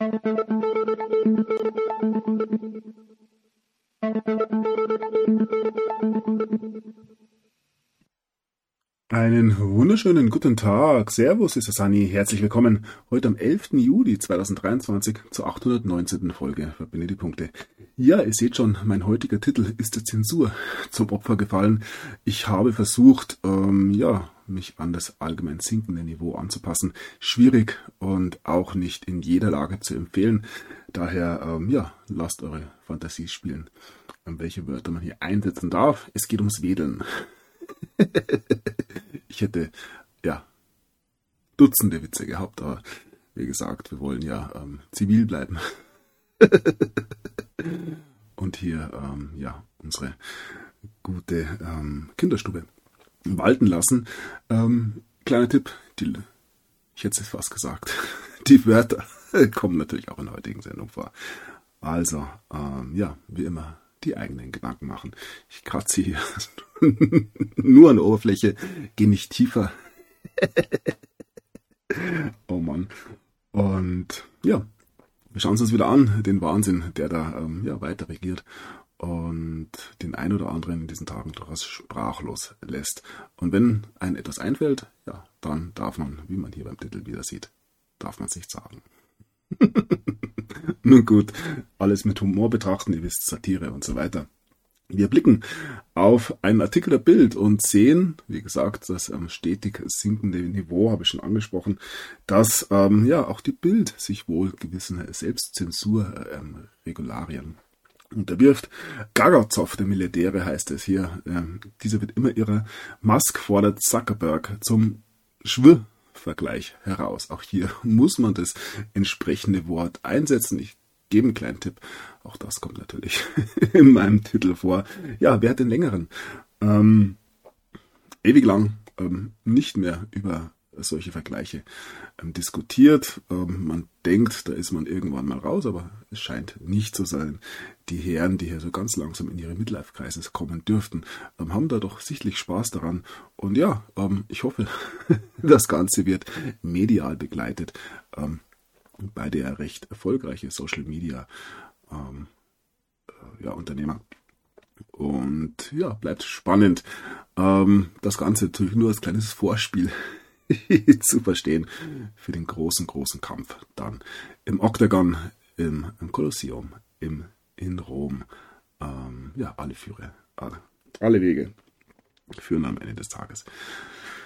Thank you. Einen wunderschönen guten Tag. Servus, ist Sani. Herzlich willkommen heute am 11. Juli 2023 zur 819. Folge Verbinde die Punkte. Ja, ihr seht schon, mein heutiger Titel ist der Zensur zum Opfer gefallen. Ich habe versucht, ähm, ja, mich an das allgemein sinkende Niveau anzupassen. Schwierig und auch nicht in jeder Lage zu empfehlen. Daher, ähm, ja, lasst eure Fantasie spielen, welche Wörter man hier einsetzen darf. Es geht ums Wedeln. ich hätte ja Dutzende Witze gehabt, aber wie gesagt, wir wollen ja ähm, zivil bleiben. Und hier ähm, ja unsere gute ähm, Kinderstube walten lassen. Ähm, kleiner Tipp, die, ich hätte es fast gesagt, die Wörter kommen natürlich auch in der heutigen Sendung vor. Also, ähm, ja, wie immer, die eigenen Gedanken machen. Ich kratze hier nur an der Oberfläche, gehe nicht tiefer. oh Mann. Und ja, wir schauen uns das wieder an, den Wahnsinn, der da ähm, ja, weiter regiert und den ein oder anderen in diesen Tagen durchaus sprachlos lässt. Und wenn einem etwas einfällt, ja, dann darf man, wie man hier beim Titel wieder sieht, darf man es nicht sagen. Nun gut, alles mit Humor betrachten, ihr wisst, Satire und so weiter. Wir blicken auf einen Artikel der Bild und sehen, wie gesagt, das ähm, stetig sinkende Niveau habe ich schon angesprochen, dass ähm, ja auch die Bild sich wohl gewissen Selbstzensurregularien ähm, unterwirft. Gagazow, der Milliardäre heißt es hier. Ähm, dieser wird immer ihrer. Musk fordert Zuckerberg zum Schw Vergleich heraus. Auch hier muss man das entsprechende Wort einsetzen. Ich gebe einen kleinen Tipp. Auch das kommt natürlich in meinem Titel vor. Ja, wer hat den längeren? Ähm, ewig lang ähm, nicht mehr über solche Vergleiche ähm, diskutiert. Ähm, man denkt, da ist man irgendwann mal raus, aber es scheint nicht zu sein. Die Herren, die hier so ganz langsam in ihre Midlife-Kreise kommen dürften, ähm, haben da doch sichtlich Spaß daran. Und ja, ähm, ich hoffe, das Ganze wird medial begleitet. Ähm, bei der recht erfolgreiche Social Media ähm, äh, ja, Unternehmer. Und ja, bleibt spannend. das Ganze natürlich nur als kleines Vorspiel zu verstehen für den großen, großen Kampf dann im Oktagon, im, im Kolosseum, im, in Rom. Ähm, ja, alle Führer, alle, alle Wege führen am Ende des Tages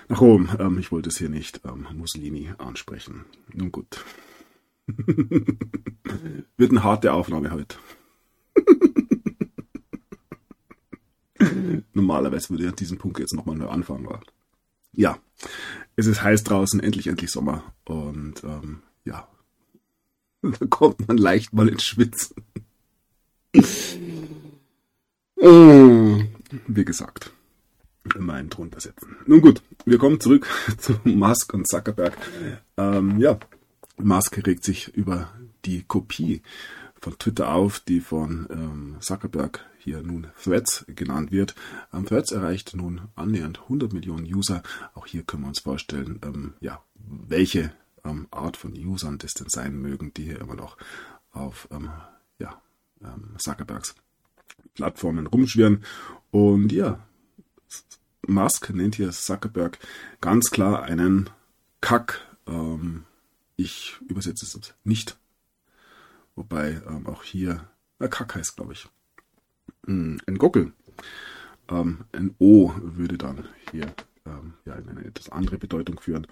nach Rom. Ähm, ich wollte es hier nicht ähm, Mussolini ansprechen. Nun gut. Wird eine harte Aufnahme heute. Normalerweise würde ich an diesem Punkt jetzt nochmal neu anfangen. Aber ja, es ist heiß draußen, endlich, endlich Sommer. Und ähm, ja, da kommt man leicht mal ins Schwitzen. Wie gesagt, immer einen drunter setzen. Nun gut, wir kommen zurück zu Musk und Zuckerberg. Ähm, ja, Musk regt sich über die Kopie von Twitter auf, die von ähm, Zuckerberg hier nun Threads genannt wird. Ähm, Threads erreicht nun annähernd 100 Millionen User. Auch hier können wir uns vorstellen, ähm, ja, welche ähm, Art von Usern das denn sein mögen, die hier immer noch auf ähm, ja, ähm, Zuckerbergs Plattformen rumschwirren. Und ja, Musk nennt hier Zuckerberg ganz klar einen Kack. Ähm, ich übersetze es nicht Wobei auch hier, äh, Kack heißt, glaube ich. Mm, ein Gockel. Ähm, ein O würde dann hier ähm, ja, in eine etwas andere Bedeutung führen.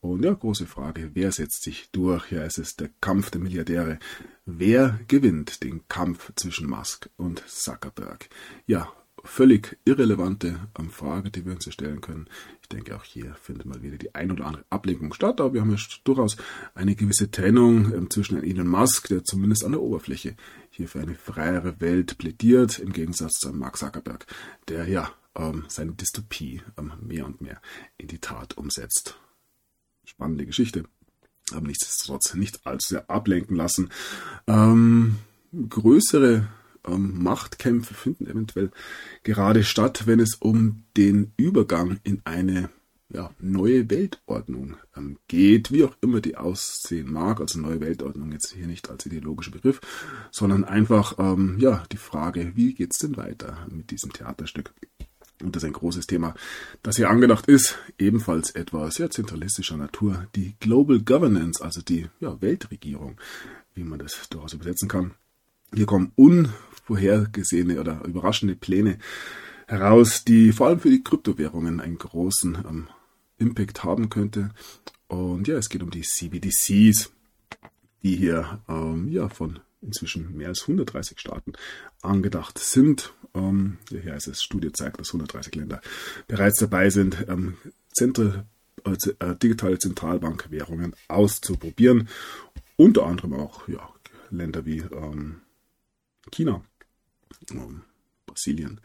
Und ja, große Frage, wer setzt sich durch? Ja, es ist der Kampf der Milliardäre. Wer gewinnt den Kampf zwischen Musk und Zuckerberg? Ja, völlig irrelevante Frage, die wir uns stellen können. Ich denke, auch hier findet mal wieder die ein oder andere Ablenkung statt, aber wir haben ja durchaus eine gewisse Trennung ähm, zwischen Elon Musk, der zumindest an der Oberfläche hier für eine freiere Welt plädiert, im Gegensatz zu Mark Zuckerberg, der ja ähm, seine Dystopie ähm, mehr und mehr in die Tat umsetzt. Spannende Geschichte, aber nichtsdestotrotz nicht allzu sehr ablenken lassen. Ähm, größere ähm, Machtkämpfe finden eventuell gerade statt, wenn es um den Übergang in eine ja, neue Weltordnung ähm, geht, wie auch immer die aussehen mag. Also neue Weltordnung jetzt hier nicht als ideologischer Begriff, sondern einfach ähm, ja die Frage, wie geht's denn weiter mit diesem Theaterstück? Und das ist ein großes Thema, das hier angedacht ist, ebenfalls etwas sehr zentralistischer Natur, die Global Governance, also die ja, Weltregierung, wie man das durchaus übersetzen kann. Hier kommen unvorhergesehene oder überraschende Pläne heraus, die vor allem für die Kryptowährungen einen großen ähm, Impact haben könnte. Und ja, es geht um die CBDCs, die hier ähm, ja von inzwischen mehr als 130 Staaten angedacht sind. Ähm, hier heißt es, Studie zeigt, dass 130 Länder bereits dabei sind, ähm, Zentral, äh, digitale Zentralbankwährungen auszuprobieren. Unter anderem auch ja, Länder wie ähm, China, ähm, Brasilien,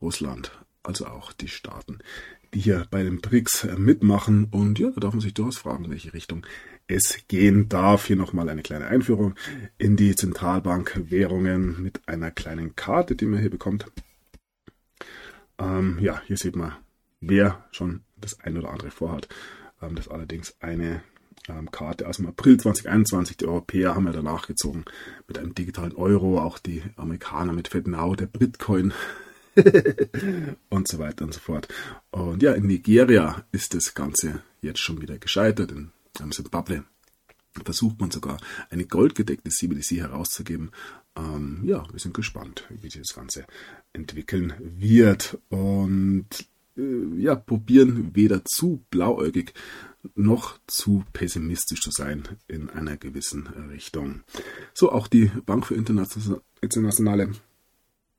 Russland, also auch die Staaten, die hier bei den BRICS äh, mitmachen. Und ja, da darf man sich durchaus fragen, in welche Richtung es gehen darf. Hier nochmal eine kleine Einführung in die Zentralbankwährungen mit einer kleinen Karte, die man hier bekommt. Ähm, ja, hier sieht man, wer schon das ein oder andere vorhat. Ähm, das ist allerdings eine Karte aus dem April 2021. Die Europäer haben ja danach gezogen mit einem digitalen Euro, auch die Amerikaner mit FedNow, der Bitcoin und so weiter und so fort. Und ja, in Nigeria ist das Ganze jetzt schon wieder gescheitert. In Zimbabwe versucht man sogar eine goldgedeckte CBDC herauszugeben. Ähm, ja, wir sind gespannt, wie sich das Ganze entwickeln wird. Und äh, ja, probieren weder zu blauäugig noch zu pessimistisch zu sein in einer gewissen Richtung. So auch die Bank für internationale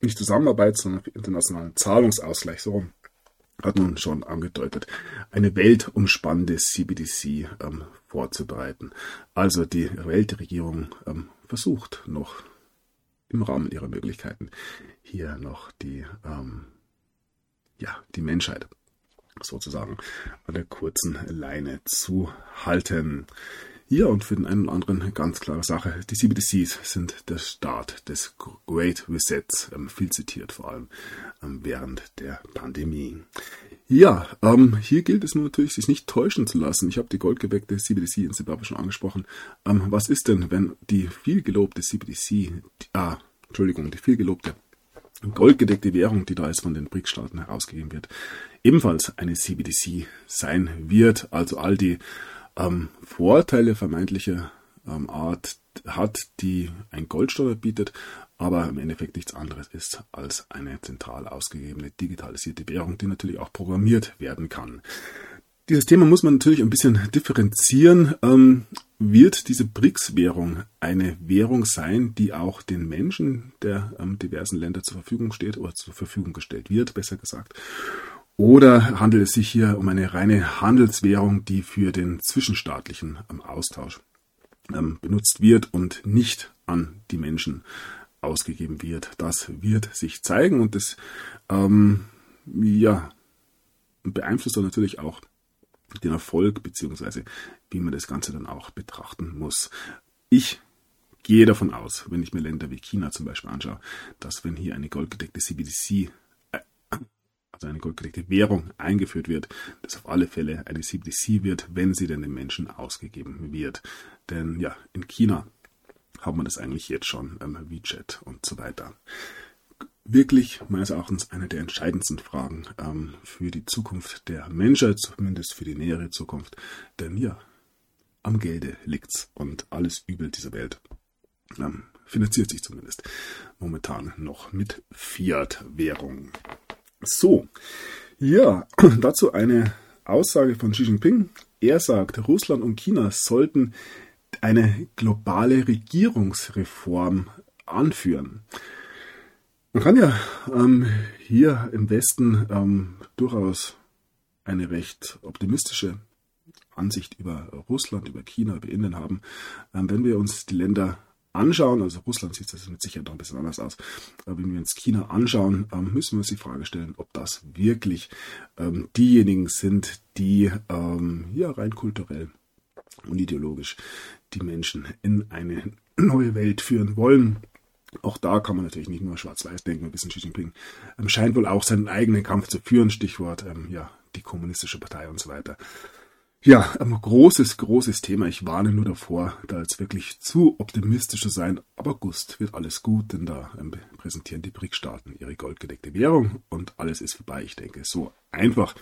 nicht Zusammenarbeit, sondern für internationalen Zahlungsausgleich, so hat man schon angedeutet, eine weltumspannende CBDC ähm, vorzubereiten. Also die Weltregierung ähm, versucht noch im Rahmen ihrer Möglichkeiten hier noch die, ähm, ja, die Menschheit sozusagen an der kurzen Leine zu halten. Ja, und für den einen oder anderen ganz klare Sache, die CBDCs sind der Start des Great Resets, ähm, viel zitiert vor allem ähm, während der Pandemie. Ja, ähm, hier gilt es natürlich, sich nicht täuschen zu lassen. Ich habe die goldgeweckte CBDC in Zimbabwe schon angesprochen. Ähm, was ist denn, wenn die viel gelobte CBDC, ah, Entschuldigung, die viel gelobte goldgedeckte Währung, die da jetzt von den BRICS-Staaten herausgegeben wird, ebenfalls eine CBDC sein wird. Also all die ähm, Vorteile vermeintlicher ähm, Art hat, die ein Goldsteuer bietet, aber im Endeffekt nichts anderes ist als eine zentral ausgegebene digitalisierte Währung, die natürlich auch programmiert werden kann. Dieses Thema muss man natürlich ein bisschen differenzieren. Ähm, wird diese BRICS-Währung eine Währung sein, die auch den Menschen der ähm, diversen Länder zur Verfügung steht oder zur Verfügung gestellt wird, besser gesagt? Oder handelt es sich hier um eine reine Handelswährung, die für den zwischenstaatlichen ähm, Austausch ähm, benutzt wird und nicht an die Menschen ausgegeben wird? Das wird sich zeigen und das ähm, ja, beeinflusst natürlich auch den Erfolg beziehungsweise wie man das Ganze dann auch betrachten muss. Ich gehe davon aus, wenn ich mir Länder wie China zum Beispiel anschaue, dass wenn hier eine goldgedeckte CBDC also eine goldgedeckte Währung eingeführt wird, das auf alle Fälle eine CBDC wird, wenn sie denn den Menschen ausgegeben wird. Denn ja, in China hat man das eigentlich jetzt schon, ähm, WeChat und so weiter. Wirklich meines Erachtens eine der entscheidendsten Fragen ähm, für die Zukunft der Menschheit, zumindest für die nähere Zukunft. Denn ja, am Gelde liegt's und alles Übel dieser Welt ähm, finanziert sich zumindest momentan noch mit Fiat-Währung. So, ja, dazu eine Aussage von Xi Jinping. Er sagt, Russland und China sollten eine globale Regierungsreform anführen. Man kann ja ähm, hier im Westen ähm, durchaus eine recht optimistische Ansicht über Russland, über China, über Indien haben. Ähm, wenn wir uns die Länder anschauen, also Russland sieht das mit Sicherheit noch ein bisschen anders aus, aber wenn wir uns China anschauen, ähm, müssen wir uns die Frage stellen, ob das wirklich ähm, diejenigen sind, die ähm, ja rein kulturell und ideologisch die Menschen in eine neue Welt führen wollen. Auch da kann man natürlich nicht nur schwarz-weiß denken, ein bisschen Xi Jinping ähm, scheint wohl auch seinen eigenen Kampf zu führen. Stichwort, ähm, ja, die kommunistische Partei und so weiter. Ja, ein großes, großes Thema. Ich warne nur davor, da jetzt wirklich zu optimistisch zu sein. Ab August wird alles gut, denn da ähm, präsentieren die BRIC-Staaten ihre goldgedeckte Währung und alles ist vorbei. Ich denke, so einfach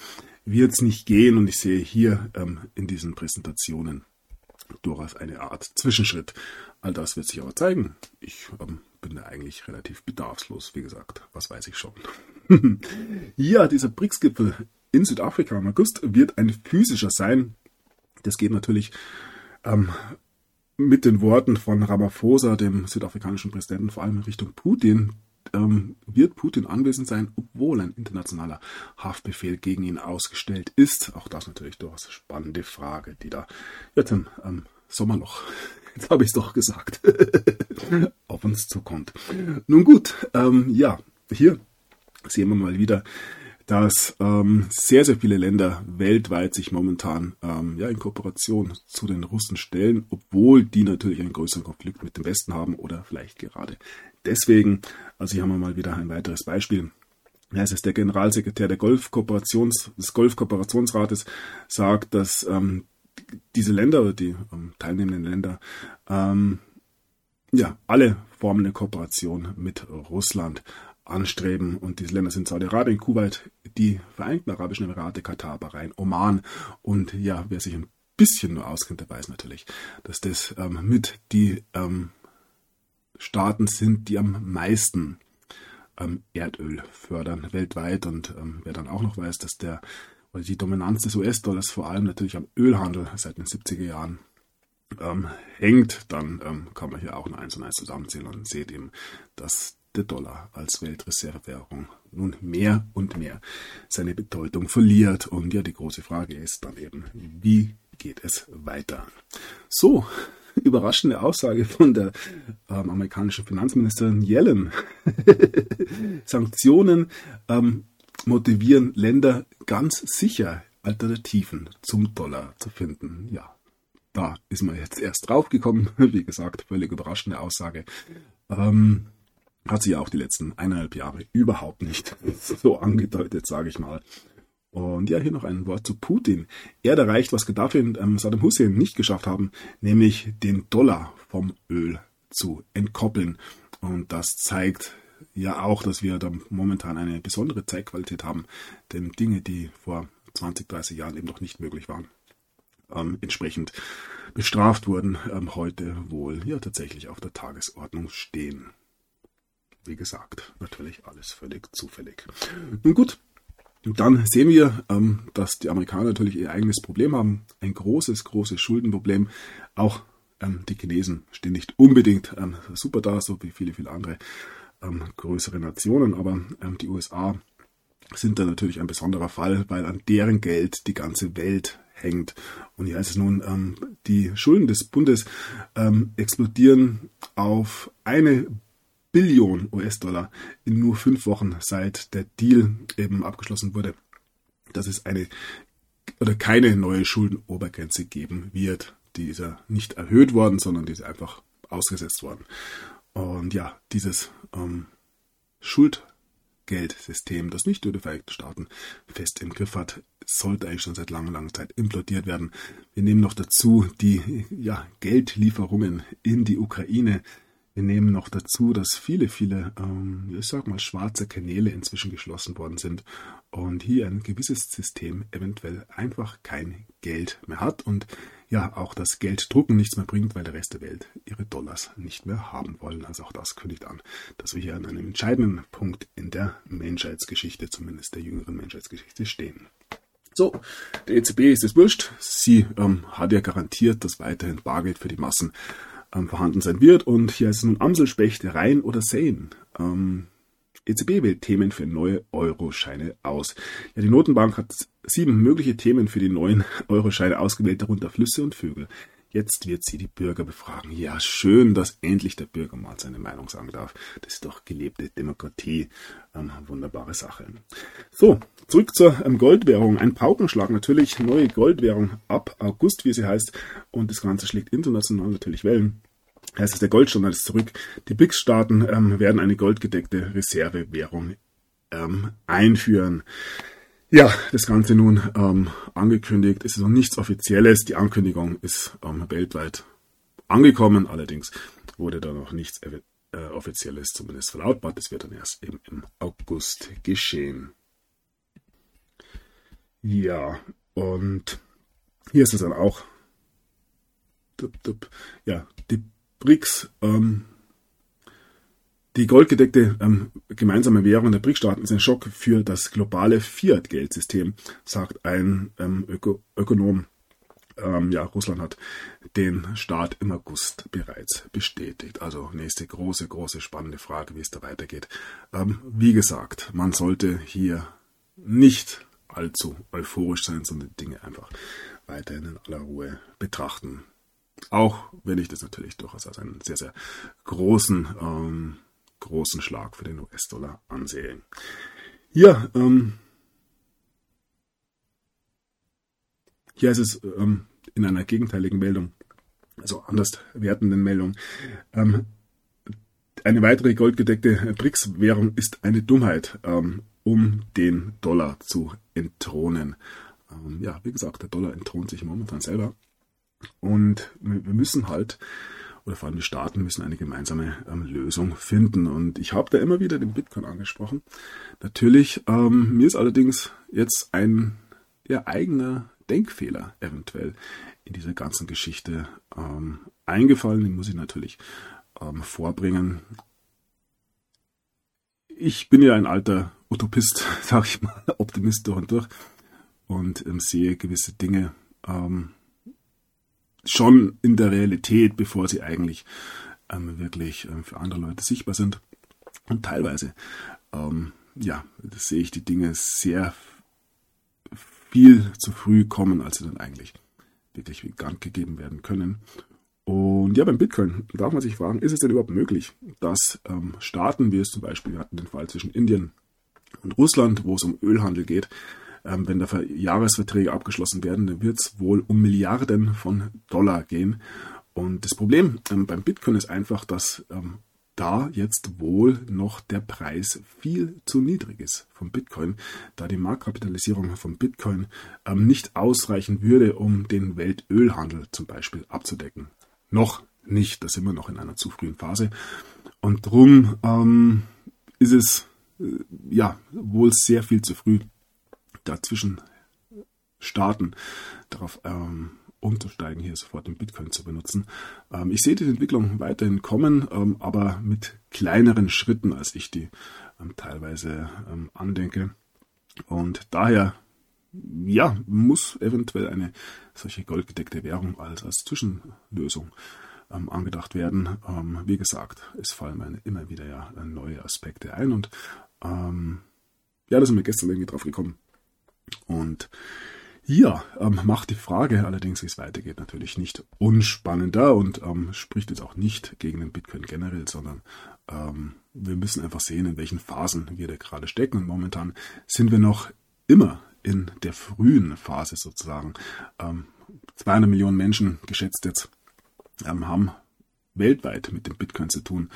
wird es nicht gehen und ich sehe hier ähm, in diesen Präsentationen durchaus eine Art Zwischenschritt. All das wird sich aber zeigen. Ich ähm, bin da eigentlich relativ bedarfslos, wie gesagt. Was weiß ich schon. ja, dieser BRICS-Gipfel in Südafrika im August wird ein physischer sein. Das geht natürlich ähm, mit den Worten von Ramaphosa, dem südafrikanischen Präsidenten, vor allem in Richtung Putin. Ähm, wird Putin anwesend sein, obwohl ein internationaler Haftbefehl gegen ihn ausgestellt ist? Auch das natürlich durchaus spannende Frage, die da jetzt im ähm, Sommerloch, jetzt habe ich es doch gesagt, auf uns zukommt. Nun gut, ähm, ja, hier sehen wir mal wieder, dass ähm, sehr, sehr viele Länder weltweit sich momentan ähm, ja, in Kooperation zu den Russen stellen, obwohl die natürlich einen größeren Konflikt mit dem Westen haben oder vielleicht gerade deswegen. Also hier haben wir mal wieder ein weiteres Beispiel. Ja, es ist der Generalsekretär der Golfkooperations, des Golfkooperationsrates sagt, dass ähm, diese Länder oder die ähm, teilnehmenden Länder ähm, ja alle Formen der Kooperation mit Russland anstreben. Und diese Länder sind Saudi-Arabien, Kuwait, die Vereinigten Arabischen Emirate, Katar, Bahrain, Oman. Und ja, wer sich ein bisschen nur auskennt, der weiß natürlich, dass das ähm, mit die ähm, Staaten sind, die am meisten ähm, Erdöl fördern weltweit. Und ähm, wer dann auch noch weiß, dass der oder die Dominanz des US-Dollars vor allem natürlich am Ölhandel seit den 70er Jahren ähm, hängt, dann ähm, kann man hier auch ein eins und eins zusammenzählen und seht eben, dass der Dollar als Weltreservewährung nun mehr und mehr seine Bedeutung verliert. Und ja, die große Frage ist dann eben, wie geht es weiter? So, überraschende Aussage von der ähm, amerikanischen Finanzministerin Yellen. Sanktionen ähm, motivieren Länder ganz sicher, Alternativen zum Dollar zu finden. Ja, da ist man jetzt erst draufgekommen. Wie gesagt, völlig überraschende Aussage. Ähm, hat sich auch die letzten eineinhalb Jahre überhaupt nicht so angedeutet, sage ich mal. Und ja, hier noch ein Wort zu Putin. Er erreicht, was Gaddafi und ähm, Saddam Hussein nicht geschafft haben, nämlich den Dollar vom Öl zu entkoppeln. Und das zeigt ja auch, dass wir da momentan eine besondere Zeitqualität haben, denn Dinge, die vor 20, 30 Jahren eben noch nicht möglich waren, ähm, entsprechend bestraft wurden, ähm, heute wohl ja tatsächlich auf der Tagesordnung stehen. Wie gesagt, natürlich alles völlig zufällig. Nun gut, dann sehen wir, ähm, dass die Amerikaner natürlich ihr eigenes Problem haben. Ein großes, großes Schuldenproblem. Auch ähm, die Chinesen stehen nicht unbedingt ähm, super da, so wie viele, viele andere größere Nationen. Aber die USA sind da natürlich ein besonderer Fall, weil an deren Geld die ganze Welt hängt. Und hier heißt es nun, die Schulden des Bundes explodieren auf eine Billion US-Dollar in nur fünf Wochen, seit der Deal eben abgeschlossen wurde, dass es eine oder keine neue Schuldenobergrenze geben wird. Die ist ja nicht erhöht worden, sondern die ist einfach ausgesetzt worden. Und ja, dieses ähm, Schuldgeldsystem, das nicht nur die Vereinigten Staaten fest im Griff hat, sollte eigentlich schon seit langer, langer Zeit implodiert werden. Wir nehmen noch dazu die ja, Geldlieferungen in die Ukraine, wir nehmen noch dazu, dass viele, viele, ähm, ich sag mal, schwarze Kanäle inzwischen geschlossen worden sind und hier ein gewisses System eventuell einfach kein Geld mehr hat und ja auch das Gelddrucken nichts mehr bringt, weil der Rest der Welt ihre Dollars nicht mehr haben wollen. Also auch das kündigt an, dass wir hier an einem entscheidenden Punkt in der Menschheitsgeschichte, zumindest der jüngeren Menschheitsgeschichte, stehen. So, der EZB ist es wurscht. Sie ähm, hat ja garantiert, dass weiterhin Bargeld für die Massen ähm, vorhanden sein wird. Und hier ist es nun Amselspecht, Rhein oder Seine. Ähm, EZB wählt Themen für neue Euroscheine aus. Ja, die Notenbank hat sieben mögliche Themen für die neuen Euroscheine ausgewählt, darunter Flüsse und Vögel. Jetzt wird sie die Bürger befragen. Ja, schön, dass endlich der Bürger mal seine Meinung sagen darf. Das ist doch gelebte Demokratie. Ähm, wunderbare Sache. So, zurück zur ähm, Goldwährung. Ein Paukenschlag natürlich. Neue Goldwährung ab August, wie sie heißt. Und das Ganze schlägt international natürlich Wellen. Heißt es, der Goldstandard ist zurück. Die BRICS-Staaten ähm, werden eine goldgedeckte Reservewährung ähm, einführen. Ja, das Ganze nun ähm, angekündigt. Es ist noch nichts Offizielles. Die Ankündigung ist ähm, weltweit angekommen. Allerdings wurde da noch nichts äh, Offizielles zumindest verlautbart. Das wird dann erst eben im August geschehen. Ja, und hier ist es dann auch. Ja, die BRICS ähm, die goldgedeckte ähm, gemeinsame Währung der BRIC-Staaten ist ein Schock für das globale Fiat-Geldsystem, sagt ein ähm, Öko Ökonom. Ähm, ja, Russland hat den Start im August bereits bestätigt. Also nächste große, große spannende Frage, wie es da weitergeht. Ähm, wie gesagt, man sollte hier nicht allzu euphorisch sein, sondern Dinge einfach weiterhin in aller Ruhe betrachten. Auch wenn ich das natürlich durchaus als einen sehr, sehr großen ähm, großen Schlag für den US-Dollar ansehen. Hier, ähm, hier ist es ähm, in einer gegenteiligen Meldung, also anders wertenden Meldung, ähm, eine weitere goldgedeckte BRICS-Währung ist eine Dummheit, ähm, um den Dollar zu entthronen. Ähm, ja, wie gesagt, der Dollar entthront sich momentan selber. Und wir müssen halt oder vor allem die Staaten müssen eine gemeinsame ähm, Lösung finden. Und ich habe da immer wieder den Bitcoin angesprochen. Natürlich, ähm, mir ist allerdings jetzt ein ja, eigener Denkfehler eventuell in dieser ganzen Geschichte ähm, eingefallen. Den muss ich natürlich ähm, vorbringen. Ich bin ja ein alter Utopist, sag ich mal, Optimist durch und durch und ähm, sehe gewisse Dinge ähm, schon in der Realität, bevor sie eigentlich ähm, wirklich ähm, für andere Leute sichtbar sind. Und teilweise, ähm, ja, sehe ich die Dinge sehr viel zu früh kommen, als sie dann eigentlich wirklich bekannt gegeben werden können. Und ja, beim Bitcoin darf man sich fragen, ist es denn überhaupt möglich, dass ähm, Staaten, wie es zum Beispiel, wir hatten den Fall zwischen Indien und Russland, wo es um Ölhandel geht, ähm, wenn da Jahresverträge abgeschlossen werden, dann wird es wohl um Milliarden von Dollar gehen. Und das Problem ähm, beim Bitcoin ist einfach, dass ähm, da jetzt wohl noch der Preis viel zu niedrig ist vom Bitcoin, da die Marktkapitalisierung von Bitcoin ähm, nicht ausreichen würde, um den Weltölhandel zum Beispiel abzudecken. Noch nicht, da sind wir noch in einer zu frühen Phase. Und drum ähm, ist es äh, ja wohl sehr viel zu früh, dazwischen starten, darauf ähm, umzusteigen, hier sofort den Bitcoin zu benutzen. Ähm, ich sehe die Entwicklung weiterhin kommen, ähm, aber mit kleineren Schritten, als ich die ähm, teilweise ähm, andenke. Und daher, ja, muss eventuell eine solche goldgedeckte Währung als, als Zwischenlösung ähm, angedacht werden. wie gesagt, es fallen immer wieder ja neue Aspekte ein und ja, da sind wir gestern irgendwie drauf gekommen. Und ja, ähm, macht die Frage allerdings, wie es weitergeht, natürlich nicht unspannender und ähm, spricht jetzt auch nicht gegen den Bitcoin generell, sondern ähm, wir müssen einfach sehen, in welchen Phasen wir da gerade stecken. Und momentan sind wir noch immer in der frühen Phase sozusagen. 200 ähm, Millionen Menschen geschätzt jetzt ähm, haben weltweit mit dem Bitcoin zu tun.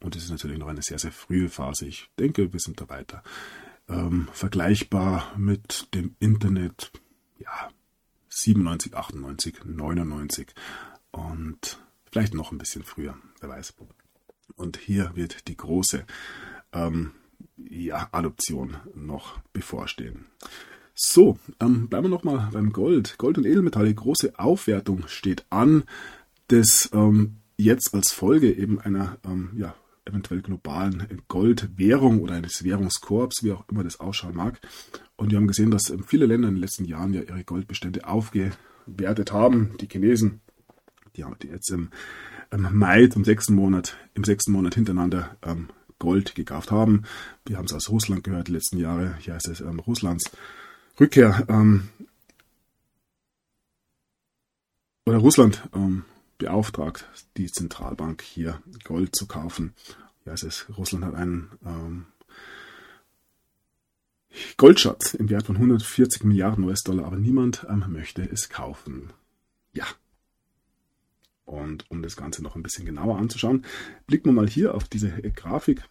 Und es ist natürlich noch eine sehr, sehr frühe Phase. Ich denke, wir sind da weiter ähm, vergleichbar mit dem Internet, ja, 97, 98, 99 und vielleicht noch ein bisschen früher, wer weiß. Und hier wird die große ähm, ja, Adoption noch bevorstehen. So, ähm, bleiben wir nochmal beim Gold. Gold und Edelmetalle, große Aufwertung steht an. Das ähm, jetzt als Folge eben einer ähm, ja, eventuell globalen Goldwährung oder eines Währungskorps, wie auch immer das ausschauen mag. Und wir haben gesehen, dass ähm, viele Länder in den letzten Jahren ja ihre Goldbestände aufgewertet haben. Die Chinesen, die haben jetzt im, Mai zum sechsten Monat, im sechsten Monat hintereinander ähm, Gold gekauft haben. Wir haben es aus Russland gehört die letzten Jahre. Hier heißt es ähm, Russlands Rückkehr oder Russland beauftragt, die Zentralbank hier Gold zu kaufen. Ja, es ist, Russland hat einen ähm, Goldschatz im Wert von 140 Milliarden US-Dollar, aber niemand ähm, möchte es kaufen. Ja. Und um das Ganze noch ein bisschen genauer anzuschauen, blicken wir mal hier auf diese Grafik.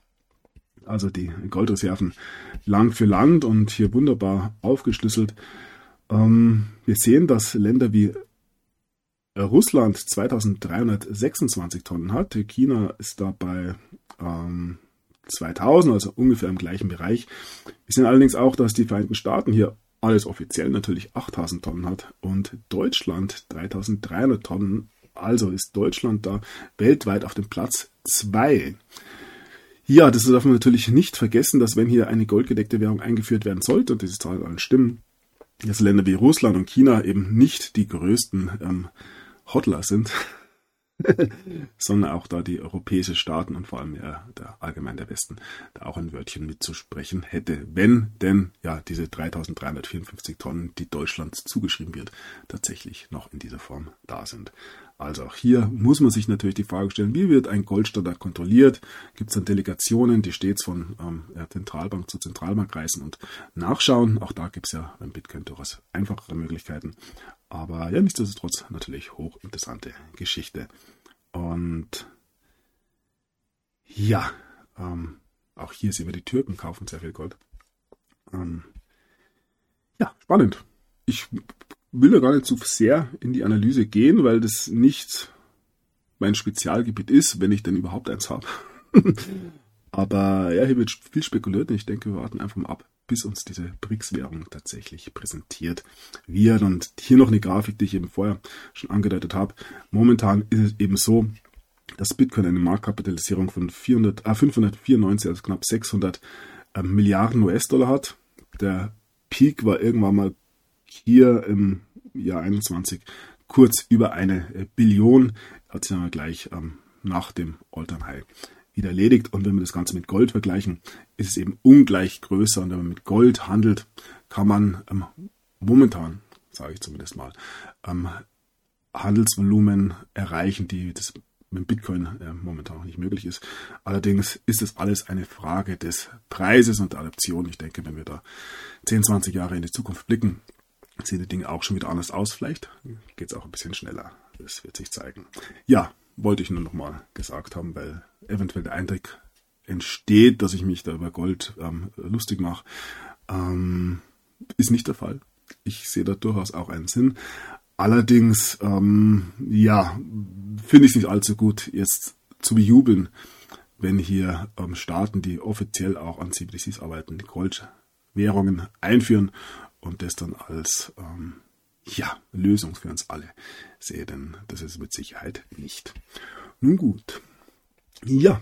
Also die Goldreserven Land für Land und hier wunderbar aufgeschlüsselt. Ähm, wir sehen, dass Länder wie Russland 2326 Tonnen hat. China ist da bei ähm, 2000, also ungefähr im gleichen Bereich. Wir sehen allerdings auch, dass die Vereinigten Staaten hier alles offiziell natürlich 8000 Tonnen hat und Deutschland 3300 Tonnen. Also ist Deutschland da weltweit auf dem Platz 2. Ja, das darf man natürlich nicht vergessen, dass wenn hier eine goldgedeckte Währung eingeführt werden sollte, und diese Zahlen allen stimmen, dass Länder wie Russland und China eben nicht die größten ähm, Hodler sind, sondern auch da die europäischen Staaten und vor allem ja der allgemein der Westen da auch ein Wörtchen mitzusprechen hätte, wenn denn ja diese 3354 Tonnen, die Deutschland zugeschrieben wird, tatsächlich noch in dieser Form da sind. Also auch hier muss man sich natürlich die Frage stellen, wie wird ein Goldstandard kontrolliert? Gibt es dann Delegationen, die stets von ähm, Zentralbank zu Zentralbank reisen und nachschauen? Auch da gibt es ja beim Bitcoin durchaus einfachere Möglichkeiten. Aber ja, nichtsdestotrotz natürlich hochinteressante Geschichte. Und ja, ähm, auch hier sehen wir, die Türken kaufen sehr viel Gold. Ähm, ja, spannend. Ich will da gar nicht zu sehr in die Analyse gehen, weil das nicht mein Spezialgebiet ist, wenn ich denn überhaupt eins habe. Aber ja, hier wird viel spekuliert und ich denke, wir warten einfach mal ab, bis uns diese BRICS-Währung tatsächlich präsentiert wird. Und hier noch eine Grafik, die ich eben vorher schon angedeutet habe. Momentan ist es eben so, dass Bitcoin eine Marktkapitalisierung von 400, äh, 594, also knapp 600 äh, Milliarden US-Dollar hat. Der Peak war irgendwann mal hier im Jahr 21 kurz über eine äh, Billion, hat sich dann gleich ähm, nach dem All-Time-High wieder erledigt. Und wenn wir das Ganze mit Gold vergleichen, ist es eben ungleich größer. Und wenn man mit Gold handelt, kann man ähm, momentan, sage ich zumindest mal, ähm, Handelsvolumen erreichen, die das mit Bitcoin äh, momentan noch nicht möglich ist. Allerdings ist es alles eine Frage des Preises und der Adaption. Ich denke, wenn wir da 10, 20 Jahre in die Zukunft blicken, sehen die Dinge auch schon wieder anders aus. Vielleicht geht es auch ein bisschen schneller. Das wird sich zeigen. Ja, wollte ich nur noch mal gesagt haben, weil eventuell der Eindruck entsteht, dass ich mich da über Gold ähm, lustig mache. Ähm, ist nicht der Fall. Ich sehe da durchaus auch einen Sinn. Allerdings, ähm, ja, finde ich es nicht allzu gut, jetzt zu bejubeln, wenn hier ähm, Staaten, die offiziell auch an CBDCs arbeiten, Goldwährungen einführen und das dann als ähm, ja, Lösung für uns alle sehe, denn das ist mit Sicherheit nicht. Nun gut. Ja,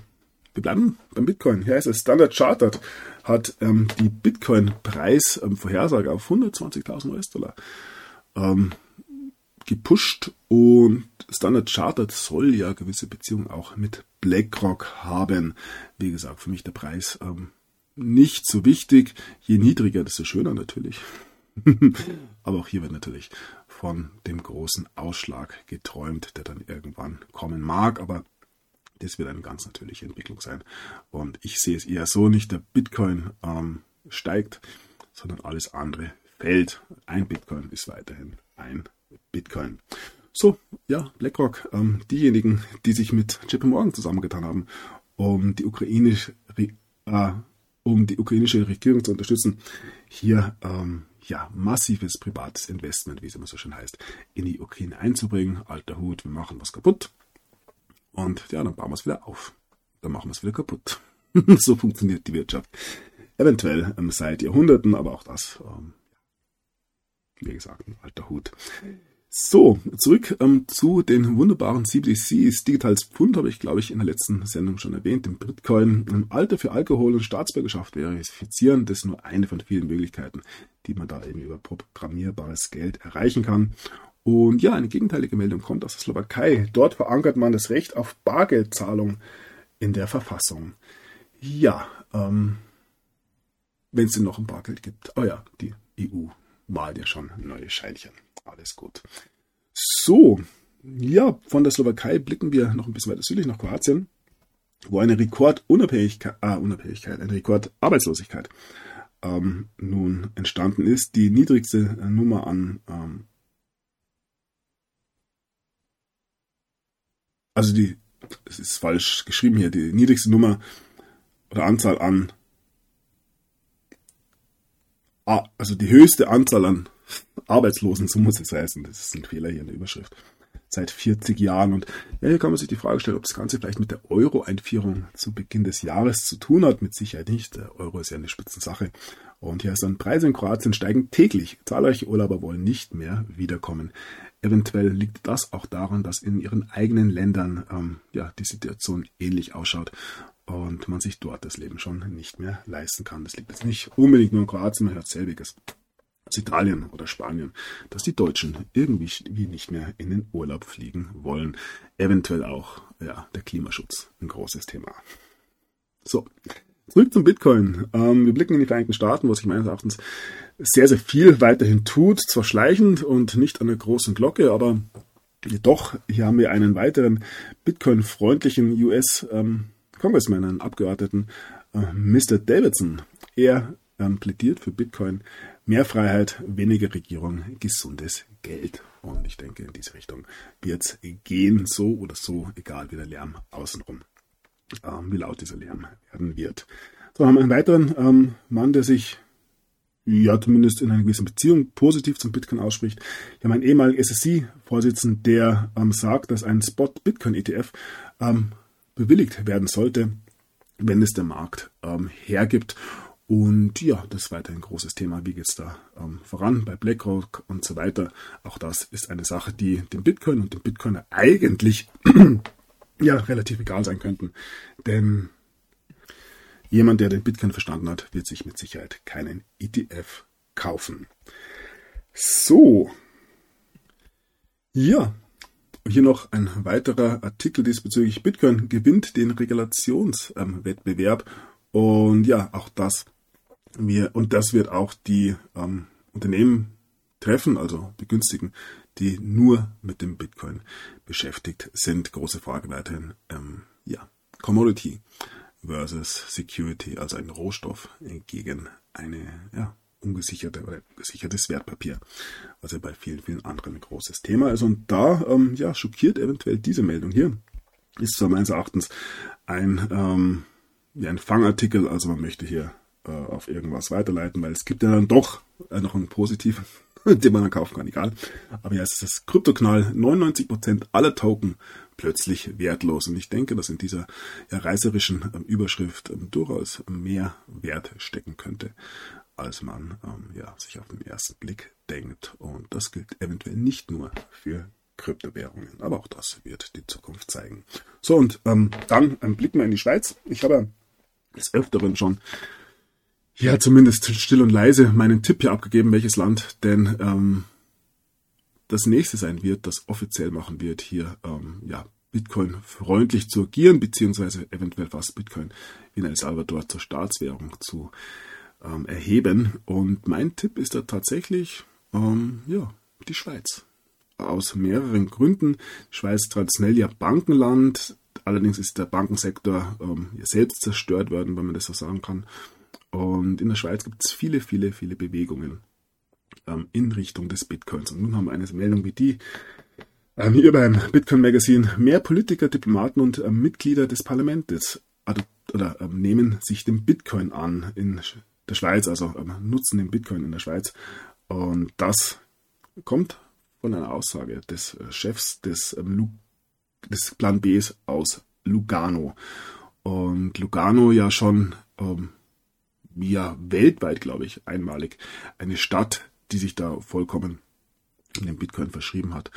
wir bleiben beim Bitcoin. Hier ist es Standard Chartered hat ähm, die Bitcoin-Preis-Vorhersage ähm, auf 120.000 US-Dollar ähm, gepusht und Standard Chartered soll ja gewisse Beziehungen auch mit BlackRock haben. Wie gesagt, für mich der Preis ähm, nicht so wichtig. Je niedriger, desto schöner natürlich. Aber auch hier wird natürlich von dem großen Ausschlag geträumt, der dann irgendwann kommen mag. Aber das wird eine ganz natürliche Entwicklung sein. Und ich sehe es eher so, nicht der Bitcoin ähm, steigt, sondern alles andere fällt. Ein Bitcoin ist weiterhin ein Bitcoin. So, ja, BlackRock, ähm, diejenigen, die sich mit JP Morgan zusammengetan haben, um die ukrainische, äh, um die ukrainische Regierung zu unterstützen, hier ähm, ja, massives privates Investment, wie es immer so schön heißt, in die Ukraine einzubringen. Alter Hut, wir machen was kaputt. Und ja, dann bauen wir es wieder auf. Dann machen wir es wieder kaputt. so funktioniert die Wirtschaft. Eventuell ähm, seit Jahrhunderten, aber auch das, ähm, wie gesagt, alter Hut. So, zurück ähm, zu den wunderbaren CBDCs. Digitales Pfund habe ich, glaube ich, in der letzten Sendung schon erwähnt. Den Bitcoin im Alter für Alkohol und Staatsbürgerschaft verifizieren. Das ist nur eine von vielen Möglichkeiten, die man da eben über programmierbares Geld erreichen kann. Und ja, eine gegenteilige Meldung kommt aus der Slowakei. Dort verankert man das Recht auf Bargeldzahlung in der Verfassung. Ja, ähm, wenn es denn noch ein Bargeld gibt. Oh ja, die EU malt ja schon neue Scheinchen. Alles gut. So, ja, von der Slowakei blicken wir noch ein bisschen weiter südlich nach Kroatien, wo eine Rekordunabhängigkeit, äh, Unabhängigkeit, eine Rekordarbeitslosigkeit ähm, nun entstanden ist. Die niedrigste äh, Nummer an, ähm, also die, es ist falsch geschrieben hier, die niedrigste Nummer oder Anzahl an, also die höchste Anzahl an Arbeitslosen, so muss es heißen. Das ist ein Fehler hier in der Überschrift. Seit 40 Jahren. Und ja, hier kann man sich die Frage stellen, ob das Ganze vielleicht mit der Euro-Einführung zu Beginn des Jahres zu tun hat. Mit Sicherheit nicht. Der Euro ist ja eine Spitzensache. Und hier ist dann Preise in Kroatien steigen täglich. Zahlreiche Urlauber wollen nicht mehr wiederkommen. Eventuell liegt das auch daran, dass in ihren eigenen Ländern ähm, ja, die Situation ähnlich ausschaut und man sich dort das Leben schon nicht mehr leisten kann. Das liegt jetzt nicht unbedingt nur in Kroatien, man hört selbiges aus Italien oder Spanien, dass die Deutschen irgendwie nicht mehr in den Urlaub fliegen wollen. Eventuell auch ja, der Klimaschutz, ein großes Thema. So, zurück zum Bitcoin. Ähm, wir blicken in die Vereinigten Staaten, wo sich meines Erachtens sehr, sehr viel weiterhin tut. Zwar schleichend und nicht an der großen Glocke, aber jedoch, hier haben wir einen weiteren Bitcoin-freundlichen US-Congressman, ähm, einen Abgeordneten, äh, Mr. Davidson. Er ähm, plädiert für Bitcoin Mehr Freiheit, weniger Regierung, gesundes Geld. Und ich denke, in diese Richtung wird es gehen, so oder so, egal wie der Lärm außenrum, ähm, wie laut dieser Lärm werden wird. So haben wir einen weiteren ähm, Mann, der sich ja zumindest in einer gewissen Beziehung positiv zum Bitcoin ausspricht. Wir haben einen ehemaligen SSC-Vorsitzenden, der ähm, sagt, dass ein Spot-Bitcoin-ETF ähm, bewilligt werden sollte, wenn es der Markt ähm, hergibt. Und ja, das ist weiter ein großes Thema. Wie geht's da ähm, voran bei BlackRock und so weiter? Auch das ist eine Sache, die dem Bitcoin und dem Bitcoiner eigentlich ja relativ egal sein könnten. Denn jemand, der den Bitcoin verstanden hat, wird sich mit Sicherheit keinen ETF kaufen. So. Ja. Hier noch ein weiterer Artikel diesbezüglich. Bitcoin gewinnt den Regulationswettbewerb. Ähm, und ja, auch das wir, und das wird auch die ähm, Unternehmen treffen, also begünstigen, die nur mit dem Bitcoin beschäftigt sind. Große Frage weiterhin. Ähm, ja, Commodity versus Security, also ein Rohstoff gegen eine ja, ungesicherte oder gesichertes Wertpapier, was ja bei vielen, vielen anderen ein großes Thema ist. Und da ähm, ja, schockiert eventuell diese Meldung hier. Ist zwar meines Erachtens ein, ähm, ja, ein Fangartikel, also man möchte hier äh, auf irgendwas weiterleiten, weil es gibt ja dann doch äh, noch einen positiven, den man dann kaufen kann, egal. Aber ja, es ist das Kryptoknall, 99% aller Token plötzlich wertlos. Und ich denke, dass in dieser ja, reißerischen ähm, Überschrift ähm, durchaus mehr Wert stecken könnte, als man ähm, ja, sich auf den ersten Blick denkt. Und das gilt eventuell nicht nur für Kryptowährungen, aber auch das wird die Zukunft zeigen. So, und ähm, dann ähm, blicken wir in die Schweiz. Ich habe des Öfteren schon ja, zumindest still und leise meinen Tipp hier abgegeben, welches Land denn ähm, das nächste sein wird, das offiziell machen wird, hier ähm, ja, Bitcoin freundlich zu agieren, beziehungsweise eventuell fast Bitcoin in El Salvador zur Staatswährung zu ähm, erheben. Und mein Tipp ist da tatsächlich ähm, ja, die Schweiz. Aus mehreren Gründen. Die Schweiz traditionell ja Bankenland, allerdings ist der Bankensektor ähm, selbst zerstört worden, wenn man das so sagen kann. Und in der Schweiz gibt es viele, viele, viele Bewegungen ähm, in Richtung des Bitcoins. Und nun haben wir eine Meldung wie die ähm, hier beim Bitcoin Magazine. Mehr Politiker, Diplomaten und ähm, Mitglieder des Parlaments oder ähm, nehmen sich dem Bitcoin an in der Schweiz, also ähm, nutzen den Bitcoin in der Schweiz. Und das kommt von einer Aussage des äh, Chefs des, ähm, des Plan Bs aus Lugano. Und Lugano ja schon ähm, ja weltweit, glaube ich, einmalig eine Stadt, die sich da vollkommen in den Bitcoin verschrieben hat.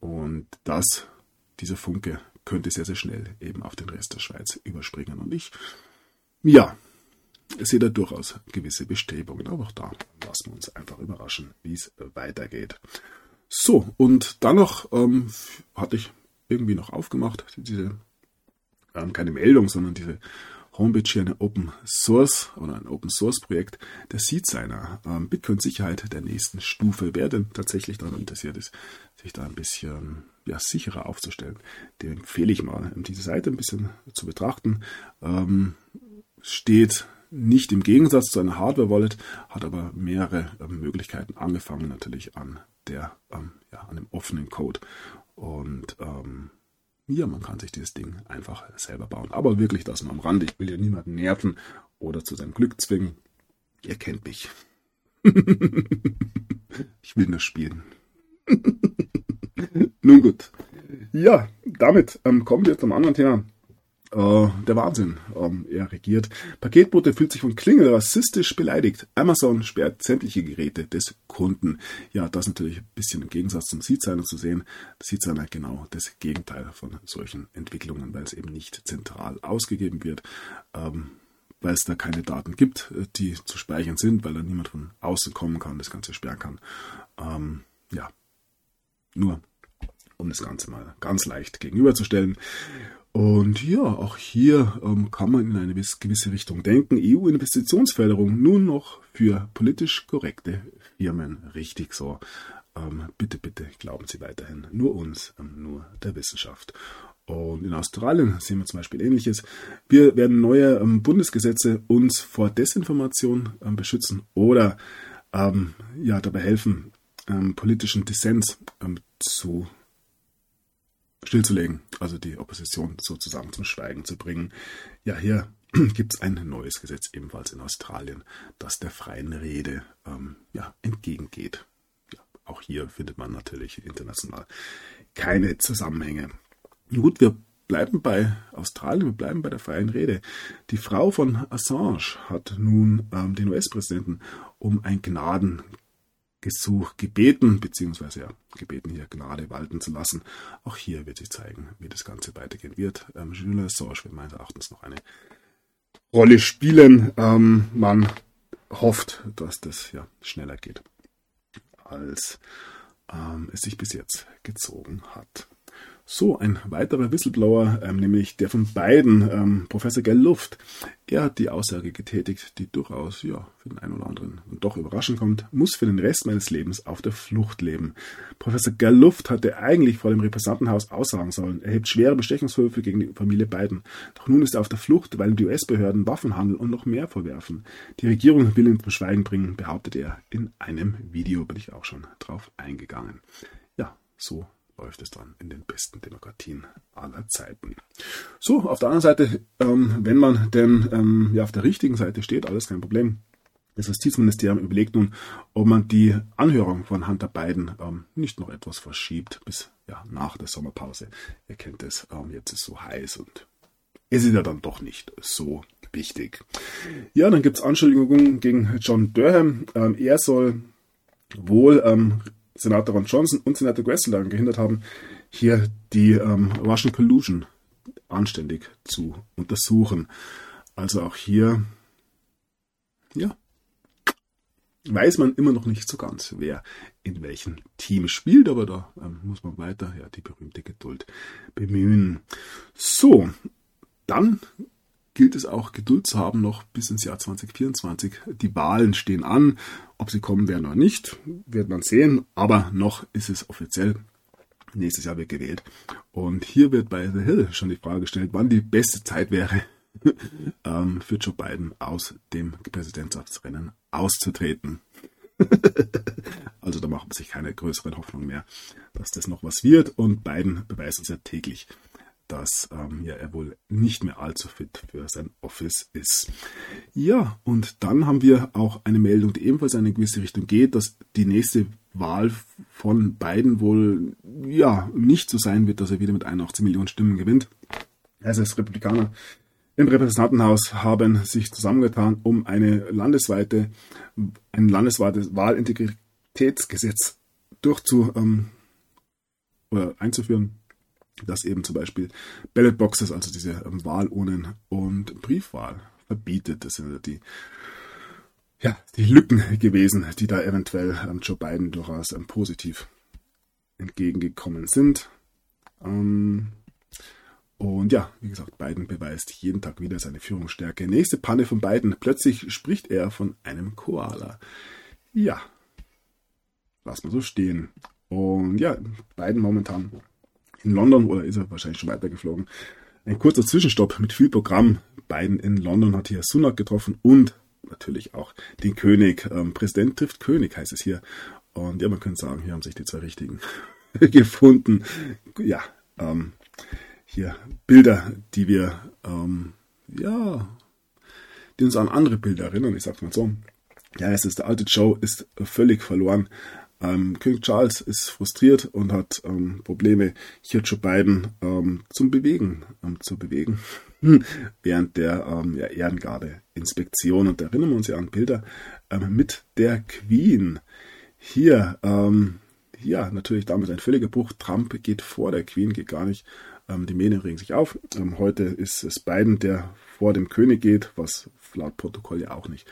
Und das, dieser Funke, könnte sehr, sehr schnell eben auf den Rest der Schweiz überspringen. Und ich, ja, sehe da durchaus gewisse Bestrebungen. Aber auch da lassen wir uns einfach überraschen, wie es weitergeht. So, und dann noch ähm, hatte ich irgendwie noch aufgemacht, diese, ähm, keine Meldung, sondern diese Homepage hier eine Open Source oder ein Open Source Projekt, der sieht seiner ähm, Bitcoin-Sicherheit der nächsten Stufe. Wer denn tatsächlich daran interessiert ist, sich da ein bisschen ja, sicherer aufzustellen, dem empfehle ich mal, diese Seite ein bisschen zu betrachten. Ähm, steht nicht im Gegensatz zu einer Hardware-Wallet, hat aber mehrere äh, Möglichkeiten, angefangen natürlich an der, ähm, ja, an dem offenen Code. Und ähm, ja, man kann sich dieses Ding einfach selber bauen. Aber wirklich das mal am Rand. Ich will ja niemanden nerven oder zu seinem Glück zwingen. Ihr kennt mich. ich will nur spielen. Nun gut. Ja, damit ähm, kommen wir zum anderen Thema. Äh, der Wahnsinn. Ähm, er regiert. Paketbote fühlt sich von Klingel rassistisch beleidigt. Amazon sperrt sämtliche Geräte des Kunden. Ja, das natürlich ein bisschen im Gegensatz zum Seedsigner zu sehen. Das Seedsigner genau das Gegenteil von solchen Entwicklungen, weil es eben nicht zentral ausgegeben wird. Ähm, weil es da keine Daten gibt, äh, die zu speichern sind, weil da niemand von außen kommen kann, das Ganze sperren kann. Ähm, ja, nur um das Ganze mal ganz leicht gegenüberzustellen. Und ja, auch hier ähm, kann man in eine gewisse Richtung denken. EU-Investitionsförderung nun noch für politisch korrekte Firmen. Richtig so. Ähm, bitte, bitte glauben Sie weiterhin nur uns, ähm, nur der Wissenschaft. Und in Australien sehen wir zum Beispiel Ähnliches. Wir werden neue ähm, Bundesgesetze uns vor Desinformation ähm, beschützen oder ähm, ja, dabei helfen, politischen Dissens zu stillzulegen, also die Opposition sozusagen zum Schweigen zu bringen. Ja, hier gibt es ein neues Gesetz ebenfalls in Australien, das der freien Rede ähm, ja, entgegengeht. Ja, auch hier findet man natürlich international keine Zusammenhänge. Gut, wir bleiben bei Australien, wir bleiben bei der freien Rede. Die Frau von Assange hat nun ähm, den US-Präsidenten um ein Gnaden Gesuch gebeten, beziehungsweise ja, gebeten, hier Gnade walten zu lassen. Auch hier wird sich zeigen, wie das Ganze weitergehen wird. Ähm, Julian Assange wird meines Erachtens noch eine Rolle spielen. Ähm, man hofft, dass das ja schneller geht, als ähm, es sich bis jetzt gezogen hat. So, ein weiterer Whistleblower, ähm, nämlich der von beiden, ähm, Professor Gell Luft. Er hat die Aussage getätigt, die durchaus ja, für den einen oder anderen doch überraschend kommt, muss für den Rest meines Lebens auf der Flucht leben. Professor Gell Luft hatte eigentlich vor dem Repräsentantenhaus aussagen sollen. Er hebt schwere Bestechungsvorwürfe gegen die Familie Biden. Doch nun ist er auf der Flucht, weil ihm die US-Behörden Waffenhandel und noch mehr vorwerfen. Die Regierung will ihn zum Schweigen bringen, behauptet er in einem Video, bin ich auch schon drauf eingegangen. Ja, so läuft es dann in den besten Demokratien aller Zeiten. So, auf der anderen Seite, ähm, wenn man denn ähm, ja auf der richtigen Seite steht, alles kein Problem. Das Justizministerium überlegt nun, ob man die Anhörung von Hunter Biden ähm, nicht noch etwas verschiebt bis ja, nach der Sommerpause. Ihr kennt es, ähm, jetzt ist so heiß und es ist ja dann doch nicht so wichtig. Ja, dann gibt es Anschuldigungen gegen John Durham. Ähm, er soll wohl ähm, Senator Ron Johnson und Senator Gressel daran gehindert haben, hier die ähm, Russian Collusion anständig zu untersuchen. Also auch hier, ja, weiß man immer noch nicht so ganz, wer in welchem Team spielt, aber da ähm, muss man weiter ja, die berühmte Geduld bemühen. So, dann gilt es auch Geduld zu haben noch bis ins Jahr 2024. Die Wahlen stehen an. Ob sie kommen werden oder nicht, wird man sehen. Aber noch ist es offiziell. Nächstes Jahr wird gewählt. Und hier wird bei The Hill schon die Frage gestellt, wann die beste Zeit wäre, ähm, für Joe Biden aus dem Präsidentschaftsrennen auszutreten. also da macht man sich keine größeren Hoffnungen mehr, dass das noch was wird. Und Biden beweist es ja täglich, dass ähm, ja, er wohl nicht mehr allzu fit für sein Office ist. Ja, und dann haben wir auch eine Meldung, die ebenfalls in eine gewisse Richtung geht, dass die nächste Wahl von Biden wohl ja nicht so sein wird, dass er wieder mit 81 Millionen Stimmen gewinnt. Also als Republikaner im Repräsentantenhaus haben sich zusammengetan, um eine landesweite, ein landesweites Wahlintegritätsgesetz durchzu ähm, oder einzuführen dass eben zum Beispiel Ballotboxes, also diese ähm, Wahlurnen und Briefwahl verbietet. Das sind die, ja, die Lücken gewesen, die da eventuell ähm, Joe Biden durchaus ähm, positiv entgegengekommen sind. Und ja, wie gesagt, Biden beweist jeden Tag wieder seine Führungsstärke. Nächste Panne von Biden. Plötzlich spricht er von einem Koala. Ja, lass mal so stehen. Und ja, Biden momentan in London oder ist er wahrscheinlich schon weitergeflogen. Ein kurzer Zwischenstopp mit viel Programm. Biden in London hat hier Sunak getroffen und natürlich auch den König. Ähm, Präsident trifft König heißt es hier. Und ja, man könnte sagen, hier haben sich die zwei Richtigen gefunden. Ja, ähm, hier Bilder, die wir, ähm, ja, die uns an andere Bilder erinnern. Ich sag's mal so. Ja, es ist der alte Joe ist völlig verloren. Ähm, König Charles ist frustriert und hat ähm, Probleme, hier Joe Biden ähm, zum Bewegen, ähm, zu bewegen, während der ähm, ja, Ehrengarde-Inspektion. Und da erinnern wir uns ja an Bilder ähm, mit der Queen. Hier, ja, natürlich damals ein völliger Bruch. Trump geht vor der Queen, geht gar nicht. Die Medien regen sich auf. Heute ist es Biden, der vor dem König geht, was laut Protokoll ja auch nicht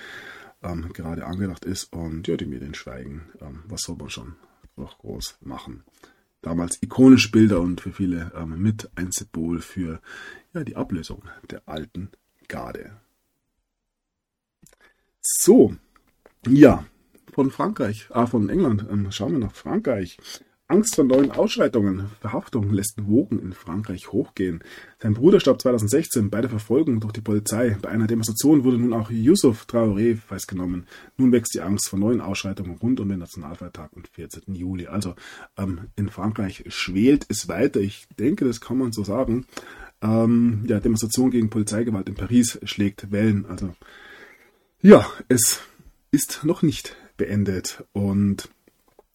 ähm, gerade angedacht ist. Und ja, die Medien schweigen. Ähm, was soll man schon noch groß machen? Damals ikonische Bilder und für viele ähm, mit ein Symbol für ja, die Ablösung der alten Garde. So, ja, von Frankreich, ah, von England, ähm, schauen wir nach Frankreich. Angst vor neuen Ausschreitungen, Verhaftung lässt Wogen in Frankreich hochgehen. Sein Bruder starb 2016 bei der Verfolgung durch die Polizei. Bei einer Demonstration wurde nun auch Yusuf Traoré festgenommen. Nun wächst die Angst vor neuen Ausschreitungen rund um den Nationalfeiertag am 14. Juli. Also ähm, in Frankreich schwelt es weiter. Ich denke, das kann man so sagen. Ähm, ja, Demonstration gegen Polizeigewalt in Paris schlägt Wellen. Also ja, es ist noch nicht beendet und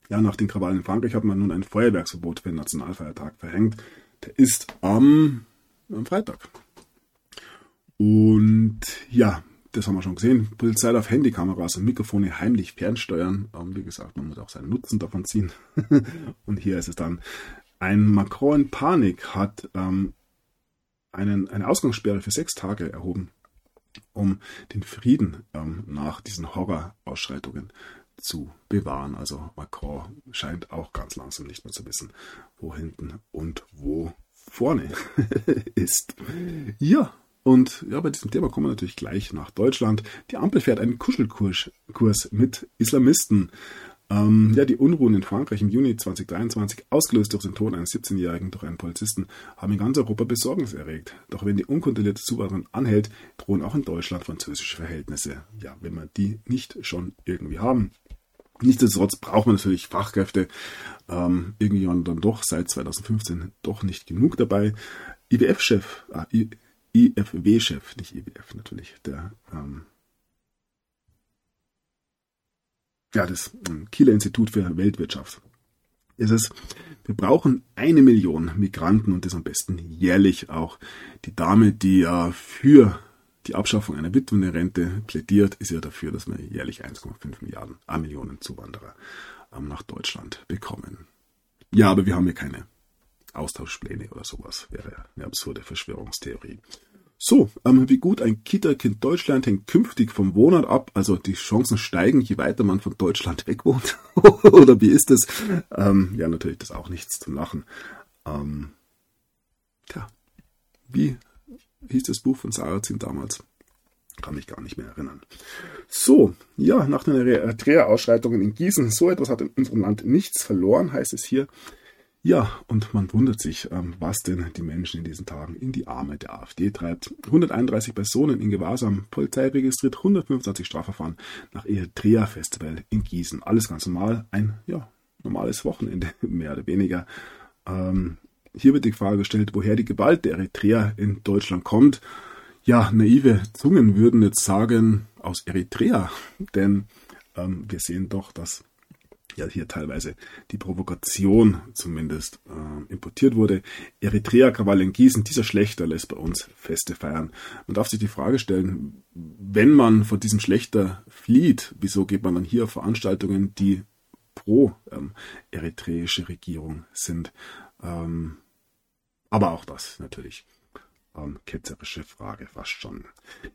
ja, nach den Krawallen in Frankreich hat man nun ein Feuerwerksverbot für den Nationalfeiertag verhängt. Der ist am, am Freitag. Und ja, das haben wir schon gesehen. Polizei darf Handykameras und Mikrofone heimlich fernsteuern. Ähm, wie gesagt, man muss auch seinen Nutzen davon ziehen. und hier ist es dann. Ein Macron in Panik hat ähm, einen, eine Ausgangssperre für sechs Tage erhoben, um den Frieden ähm, nach diesen Horrorausschreitungen zu bewahren. Also Macron scheint auch ganz langsam nicht mehr zu wissen, wo hinten und wo vorne ist. Ja, und ja, bei diesem Thema kommen wir natürlich gleich nach Deutschland. Die Ampel fährt einen Kuschelkurs mit Islamisten. Ähm, ja, die Unruhen in Frankreich im Juni 2023, ausgelöst durch den Tod eines 17-Jährigen durch einen Polizisten, haben in ganz Europa Besorgnis erregt. Doch wenn die unkontrollierte Zuwanderung anhält, drohen auch in Deutschland französische Verhältnisse. Ja, wenn wir die nicht schon irgendwie haben. Nichtsdestotrotz braucht man natürlich Fachkräfte. Ähm, irgendwie waren dann doch seit 2015 doch nicht genug dabei. IWF-Chef, äh, IFW-Chef, nicht IWF natürlich, der ähm, ja, das ähm, Kieler Institut für Weltwirtschaft ist es, wir brauchen eine Million Migranten und das am besten jährlich auch. Die Dame, die ja für die Abschaffung einer Witwenrente plädiert, ist ja dafür, dass wir jährlich 1,5 Milliarden A Millionen Zuwanderer ähm, nach Deutschland bekommen. Ja, aber wir haben hier keine Austauschpläne oder sowas. Wäre eine absurde Verschwörungstheorie. So, ähm, wie gut ein Kita-Kind Deutschland hängt künftig vom Wohnort ab. Also die Chancen steigen, je weiter man von Deutschland weg wohnt. Oder wie ist es? Ähm, ja, natürlich, das auch nichts zum Lachen. Ähm, tja, wie hieß das Buch von Sarrazin damals? Kann mich gar nicht mehr erinnern. So, ja, nach den Eritrea-Ausschreitungen in Gießen, so etwas hat in unserem Land nichts verloren, heißt es hier. Ja, und man wundert sich, ähm, was denn die Menschen in diesen Tagen in die Arme der AfD treibt. 131 Personen in Gewahrsam, Polizei registriert 125 Strafverfahren nach Eritrea-Festival in Gießen. Alles ganz normal, ein ja, normales Wochenende, mehr oder weniger. Ähm, hier wird die Frage gestellt, woher die Gewalt der Eritrea in Deutschland kommt. Ja, naive Zungen würden jetzt sagen, aus Eritrea, denn ähm, wir sehen doch, dass ja hier teilweise die Provokation zumindest äh, importiert wurde. Eritrea, Krawall in Gießen, dieser Schlechter lässt bei uns Feste feiern. Man darf sich die Frage stellen, wenn man von diesem Schlechter flieht, wieso geht man dann hier auf Veranstaltungen, die pro ähm, eritreische Regierung sind? Ähm, aber auch das natürlich ähm, ketzerische Frage fast schon.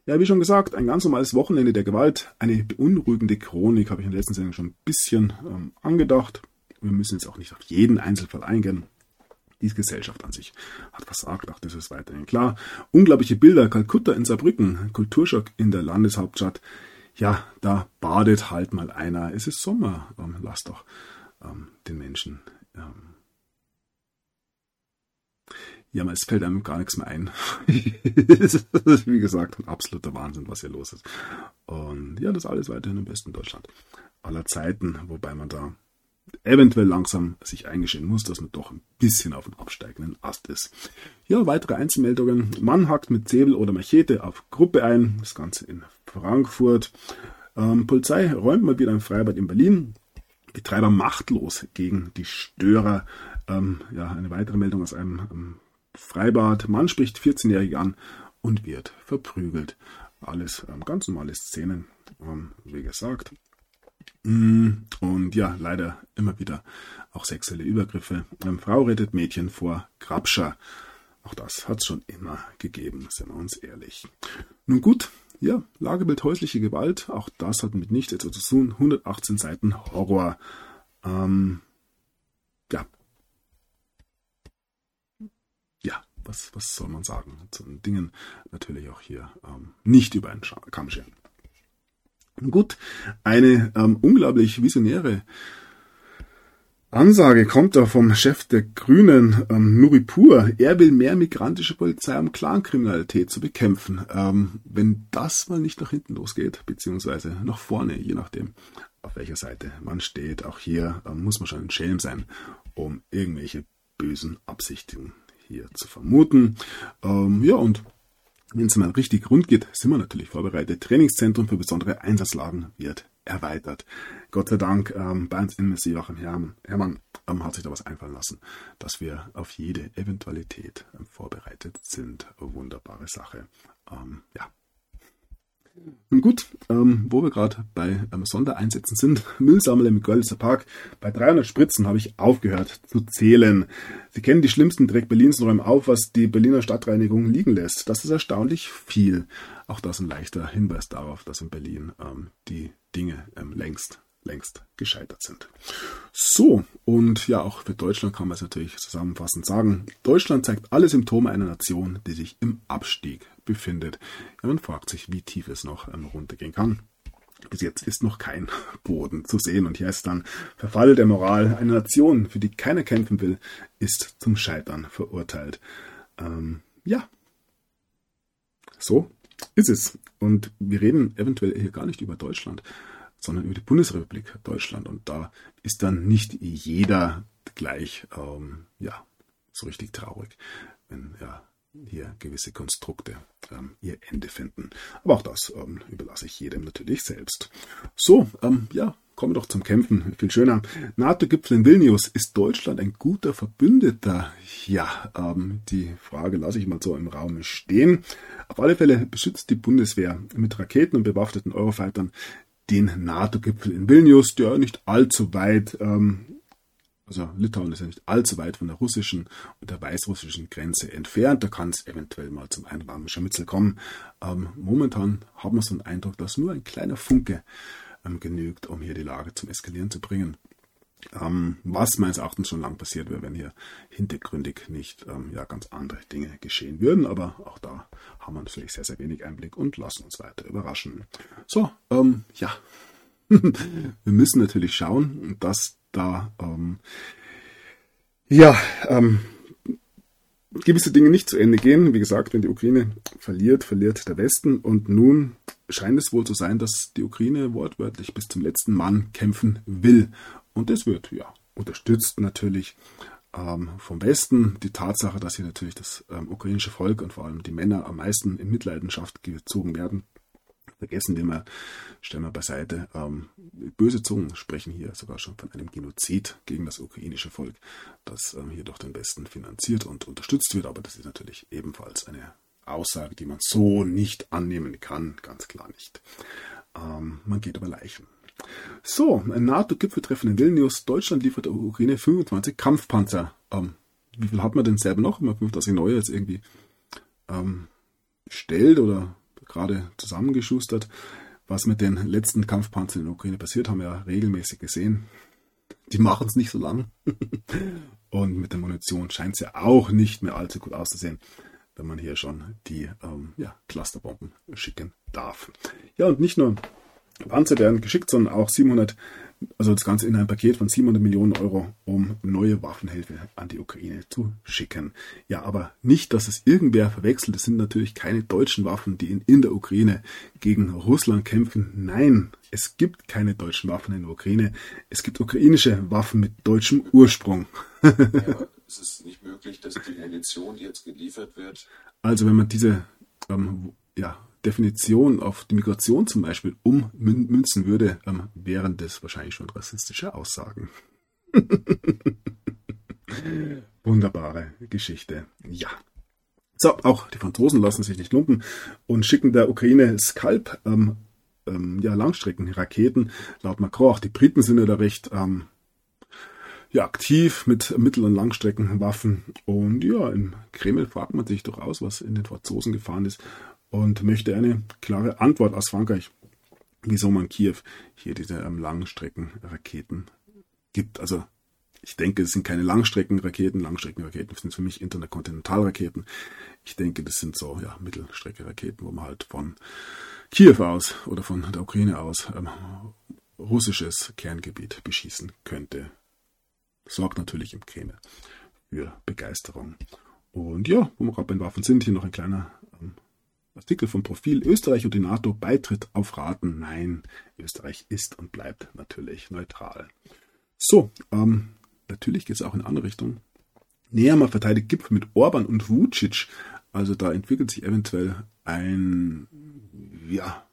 Ja, wie schon gesagt, ein ganz normales Wochenende der Gewalt, eine beunruhigende Chronik, habe ich in der letzten Sendung schon ein bisschen ähm, angedacht. Wir müssen jetzt auch nicht auf jeden Einzelfall eingehen. Die Gesellschaft an sich hat versagt, auch das ist weiterhin klar. Unglaubliche Bilder, Kalkutta in Saarbrücken, Kulturschock in der Landeshauptstadt. Ja, da badet halt mal einer. Es ist Sommer. Ähm, lass doch ähm, den Menschen ähm, ja, es fällt einem gar nichts mehr ein. wie gesagt, ein absoluter Wahnsinn, was hier los ist. Und ja, das alles weiterhin im besten Deutschland aller Zeiten, wobei man da eventuell langsam sich eingestehen muss, dass man doch ein bisschen auf dem absteigenden Ast ist. Ja, weitere Einzelmeldungen. Mann hackt mit Säbel oder Machete auf Gruppe ein. Das Ganze in Frankfurt. Ähm, Polizei räumt mal wieder ein Freibad in Berlin. Betreiber machtlos gegen die Störer. Ähm, ja, eine weitere Meldung aus einem ähm, Freibad. Mann spricht 14-Jährige an und wird verprügelt. Alles ähm, ganz normale Szenen, ähm, wie gesagt. Mm, und ja, leider immer wieder auch sexuelle Übergriffe. Eine Frau rettet Mädchen vor Grabscher. Auch das hat es schon immer gegeben, sind wir uns ehrlich. Nun gut, ja, Lagebild häusliche Gewalt, auch das hat mit nichts etwas zu tun. 118 Seiten Horror. Ähm, ja. Ja, was, was soll man sagen? Zu den Dingen natürlich auch hier ähm, nicht über einen Kamm scheren. Gut, eine ähm, unglaublich visionäre Ansage kommt da vom Chef der Grünen, ähm, Nuripur. Er will mehr migrantische Polizei, um Clankriminalität zu bekämpfen. Ähm, wenn das mal nicht nach hinten losgeht, beziehungsweise nach vorne, je nachdem, auf welcher Seite man steht, auch hier ähm, muss man schon ein Schelm sein, um irgendwelche bösen Absichten hier zu vermuten. Ähm, ja, und wenn es mal richtig rund geht, sind wir natürlich vorbereitet. Trainingszentrum für besondere Einsatzlagen wird erweitert. Gott sei Dank, ähm, bei uns Innenminister Joachim Herrmann, Herrmann ähm, hat sich da was einfallen lassen, dass wir auf jede Eventualität ähm, vorbereitet sind. Wunderbare Sache. Ähm, ja, nun gut, ähm, wo wir gerade bei ähm, Sondereinsätzen sind, Müllsammler im Görlitzer Park. Bei 300 Spritzen habe ich aufgehört zu zählen. Sie kennen die schlimmsten Dreck Berlins und räumen auf, was die Berliner Stadtreinigung liegen lässt. Das ist erstaunlich viel. Auch das ein leichter Hinweis darauf, dass in Berlin ähm, die Dinge ähm, längst längst gescheitert sind. So, und ja, auch für Deutschland kann man es natürlich zusammenfassend sagen. Deutschland zeigt alle Symptome einer Nation, die sich im Abstieg befindet. Ja, man fragt sich, wie tief es noch ähm, runtergehen kann. Bis jetzt ist noch kein Boden zu sehen. Und hier ist dann Verfall der Moral. Eine Nation, für die keiner kämpfen will, ist zum Scheitern verurteilt. Ähm, ja. So ist es. Und wir reden eventuell hier gar nicht über Deutschland, sondern über die Bundesrepublik Deutschland. Und da ist dann nicht jeder gleich, ähm, ja, so richtig traurig, wenn ja hier gewisse Konstrukte ähm, ihr Ende finden. Aber auch das ähm, überlasse ich jedem natürlich selbst. So, ähm, ja, kommen wir doch zum Kämpfen. Viel schöner. NATO-Gipfel in Vilnius. Ist Deutschland ein guter Verbündeter? Ja, ähm, die Frage lasse ich mal so im Raum stehen. Auf alle Fälle beschützt die Bundeswehr mit Raketen und bewaffneten Eurofightern den NATO-Gipfel in Vilnius, der nicht allzu weit, ähm, also Litauen ist ja nicht allzu weit von der russischen und der weißrussischen Grenze entfernt. Da kann es eventuell mal zum anderen Scharmützel kommen. Ähm, momentan haben wir so einen Eindruck, dass nur ein kleiner Funke ähm, genügt, um hier die Lage zum Eskalieren zu bringen. Ähm, was meines Erachtens schon lang passiert wäre, wenn hier hintergründig nicht ähm, ja, ganz andere Dinge geschehen würden. Aber auch da haben wir natürlich sehr, sehr wenig Einblick und lassen uns weiter überraschen. So, ähm, ja. wir müssen natürlich schauen, dass da ähm, ja ähm, gewisse Dinge nicht zu Ende gehen. Wie gesagt, wenn die Ukraine verliert, verliert der Westen. Und nun scheint es wohl zu sein, dass die Ukraine wortwörtlich bis zum letzten Mann kämpfen will. Und das wird ja unterstützt natürlich ähm, vom Westen. Die Tatsache, dass hier natürlich das ähm, ukrainische Volk und vor allem die Männer am meisten in Mitleidenschaft gezogen werden, vergessen wir mal, stellen wir beiseite. Ähm, böse Zungen sprechen hier sogar schon von einem Genozid gegen das ukrainische Volk, das ähm, hier durch den Westen finanziert und unterstützt wird. Aber das ist natürlich ebenfalls eine Aussage, die man so nicht annehmen kann, ganz klar nicht. Ähm, man geht über Leichen. So, ein NATO-Gipfeltreffen in Vilnius. Deutschland liefert der Ukraine 25 Kampfpanzer. Ähm, wie viel hat man denn selber noch? Immer 50 neue jetzt irgendwie ähm, bestellt oder gerade zusammengeschustert. Was mit den letzten Kampfpanzern in der Ukraine passiert, haben wir ja regelmäßig gesehen. Die machen es nicht so lang. Und mit der Munition scheint es ja auch nicht mehr allzu gut auszusehen, wenn man hier schon die ähm, ja, Clusterbomben schicken darf. Ja, und nicht nur Panzer werden geschickt, sondern auch 700 also das Ganze in ein Paket von 700 Millionen Euro, um neue Waffenhilfe an die Ukraine zu schicken. Ja, aber nicht, dass es irgendwer verwechselt. Es sind natürlich keine deutschen Waffen, die in, in der Ukraine gegen Russland kämpfen. Nein, es gibt keine deutschen Waffen in der Ukraine. Es gibt ukrainische Waffen mit deutschem Ursprung. ja, es ist nicht möglich, dass die Munition, die jetzt geliefert wird. Also wenn man diese ähm, ja, Definition auf die Migration zum Beispiel ummünzen würde, ähm, wären das wahrscheinlich schon rassistische Aussagen. Wunderbare Geschichte. Ja. So, auch die Franzosen lassen sich nicht lumpen und schicken der Ukraine Skalp, ähm, ähm, ja, Langstreckenraketen. Laut Macron, auch die Briten sind ja da recht ähm, ja, aktiv mit Mittel- und Langstreckenwaffen. Und ja, im Kreml fragt man sich durchaus, was in den Franzosen gefahren ist und möchte eine klare Antwort aus Frankreich, wieso man Kiew hier diese ähm, Langstreckenraketen gibt. Also ich denke, es sind keine Langstreckenraketen. Langstreckenraketen sind für mich Interkontinentalraketen. Ich denke, das sind so ja, Mittelstreckenraketen, wo man halt von Kiew aus oder von der Ukraine aus ähm, russisches Kerngebiet beschießen könnte. Sorgt natürlich im Kreml für Begeisterung. Und ja, wo wir gerade bei Waffen sind, hier noch ein kleiner Artikel vom Profil Österreich und die NATO Beitritt auf Raten. Nein, Österreich ist und bleibt natürlich neutral. So, ähm, natürlich geht es auch in andere Richtung. Nehammer verteidigt Gipfel mit Orban und Vucic. Also da entwickelt sich eventuell ein, ja,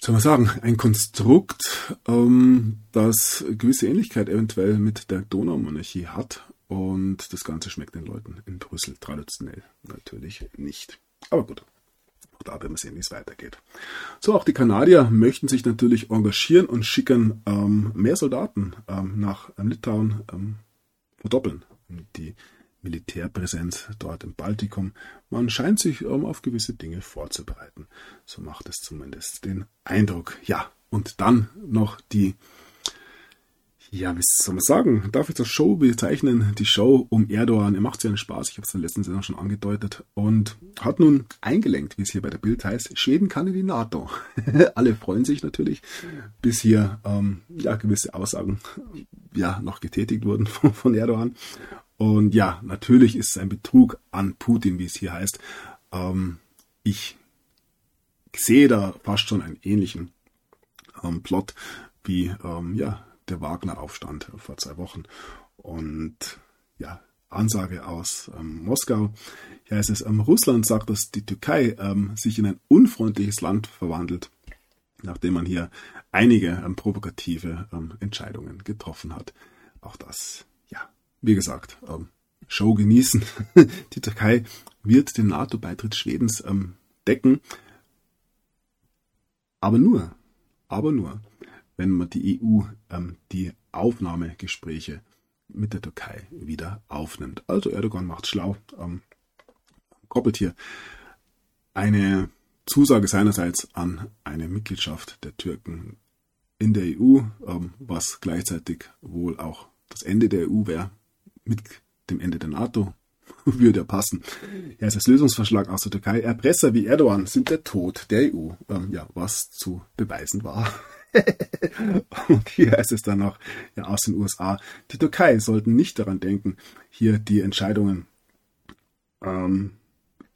soll man sagen, ein Konstrukt, ähm, das gewisse Ähnlichkeit eventuell mit der Donaumonarchie hat. Und das Ganze schmeckt den Leuten in Brüssel traditionell natürlich nicht. Aber gut, auch da werden wir sehen, wie es weitergeht. So, auch die Kanadier möchten sich natürlich engagieren und schicken ähm, mehr Soldaten ähm, nach ähm, Litauen ähm, verdoppeln. Die Militärpräsenz dort im Baltikum. Man scheint sich ähm, auf gewisse Dinge vorzubereiten. So macht es zumindest den Eindruck. Ja, und dann noch die ja, wie soll man sagen? Darf ich das Show bezeichnen? Die Show um Erdogan. Er macht sich einen Spaß. Ich habe es in der letzten Sendung schon angedeutet. Und hat nun eingelenkt, wie es hier bei der Bild heißt, Schweden kann in die NATO. Alle freuen sich natürlich, bis hier ähm, ja, gewisse Aussagen ja, noch getätigt wurden von, von Erdogan. Und ja, natürlich ist es ein Betrug an Putin, wie es hier heißt. Ähm, ich sehe da fast schon einen ähnlichen ähm, Plot wie ähm, ja, der Wagner-Aufstand vor zwei Wochen. Und ja, Ansage aus ähm, Moskau. Hier heißt es, ähm, Russland sagt, dass die Türkei ähm, sich in ein unfreundliches Land verwandelt, nachdem man hier einige ähm, provokative ähm, Entscheidungen getroffen hat. Auch das, ja, wie gesagt, ähm, Show genießen. die Türkei wird den NATO-Beitritt Schwedens decken, aber nur, aber nur, wenn man die EU ähm, die Aufnahmegespräche mit der Türkei wieder aufnimmt. Also Erdogan macht schlau, ähm, koppelt hier eine Zusage seinerseits an eine Mitgliedschaft der Türken in der EU, ähm, was gleichzeitig wohl auch das Ende der EU wäre, mit dem Ende der NATO würde ja passen. Ja, ist Lösungsvorschlag aus der Türkei. Erpresser wie Erdogan sind der Tod der EU. Ähm, ja, was zu beweisen war. und hier heißt es dann noch ja, aus den USA, die Türkei sollten nicht daran denken, hier die Entscheidungen ähm,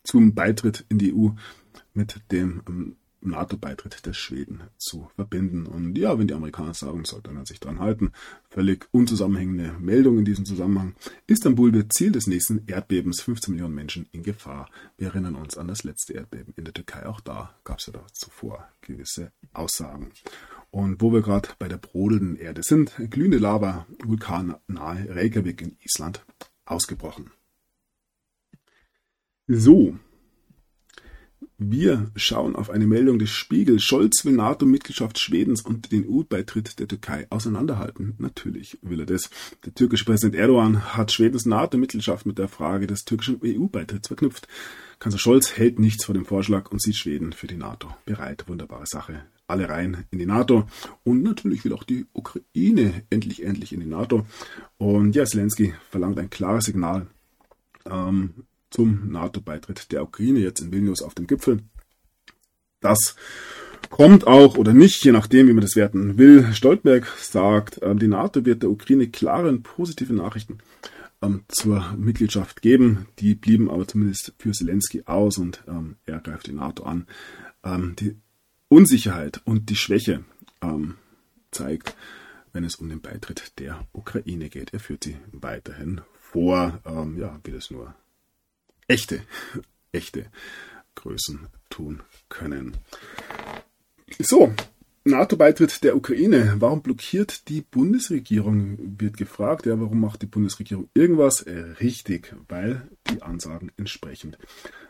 zum Beitritt in die EU mit dem ähm, NATO-Beitritt der Schweden zu verbinden. Und ja, wenn die Amerikaner sagen, sollte man sich dran halten. Völlig unzusammenhängende Meldung in diesem Zusammenhang. Istanbul wird Ziel des nächsten Erdbebens. 15 Millionen Menschen in Gefahr. Wir erinnern uns an das letzte Erdbeben in der Türkei. Auch da gab es ja da zuvor gewisse Aussagen. Und wo wir gerade bei der brodelnden Erde sind, glühende Lava, Vulkan nahe Reykjavik in Island, ausgebrochen. So, wir schauen auf eine Meldung des Spiegel. Scholz will NATO-Mitgliedschaft Schwedens und den EU-Beitritt der Türkei auseinanderhalten. Natürlich will er das. Der türkische Präsident Erdogan hat Schwedens NATO-Mitgliedschaft mit der Frage des türkischen EU-Beitritts verknüpft. Kanzler Scholz hält nichts vor dem Vorschlag und sieht Schweden für die NATO bereit. Wunderbare Sache. Alle rein in die NATO. Und natürlich will auch die Ukraine endlich, endlich in die NATO. Und ja, Zelensky verlangt ein klares Signal ähm, zum NATO-Beitritt der Ukraine jetzt in Vilnius auf dem Gipfel. Das kommt auch oder nicht, je nachdem, wie man das werten will. Stoltenberg sagt, ähm, die NATO wird der Ukraine klare und positive Nachrichten ähm, zur Mitgliedschaft geben. Die blieben aber zumindest für Zelensky aus und ähm, er greift die NATO an. Ähm, die Unsicherheit und die Schwäche ähm, zeigt, wenn es um den Beitritt der Ukraine geht. Er führt sie weiterhin vor, ähm, ja, wie das nur echte, echte Größen tun können. So, NATO-Beitritt der Ukraine. Warum blockiert die Bundesregierung? Wird gefragt. Ja, warum macht die Bundesregierung irgendwas? Äh, richtig, weil die Ansagen entsprechend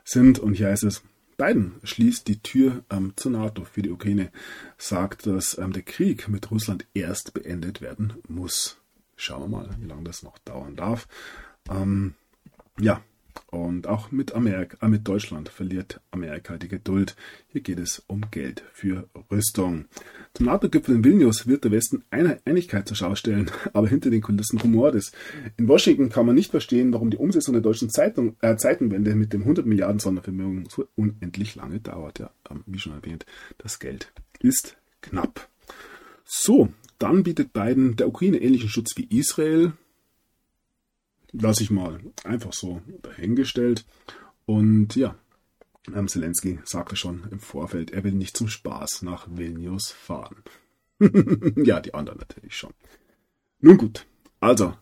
sind. Und hier heißt es, Biden schließt die Tür ähm, zur NATO für die Ukraine, sagt, dass ähm, der Krieg mit Russland erst beendet werden muss. Schauen wir mal, wie lange das noch dauern darf. Ähm, ja, und auch mit Amerika, äh, mit Deutschland verliert Amerika die Geduld. Hier geht es um Geld für Rüstung. Zum NATO-Gipfel in Vilnius wird der Westen eine Einigkeit zur Schau stellen, aber hinter den Kulissen Humor ist. In Washington kann man nicht verstehen, warum die Umsetzung der deutschen Zeitung, äh, Zeitenwende mit dem 100 Milliarden Sondervermögen so unendlich lange dauert. Ja, ähm, wie schon erwähnt, das Geld ist knapp. So, dann bietet Biden der Ukraine ähnlichen Schutz wie Israel lasse ich mal einfach so dahingestellt. Und ja, ähm, Zelensky sagte schon im Vorfeld, er will nicht zum Spaß nach Vilnius fahren. ja, die anderen natürlich schon. Nun gut, also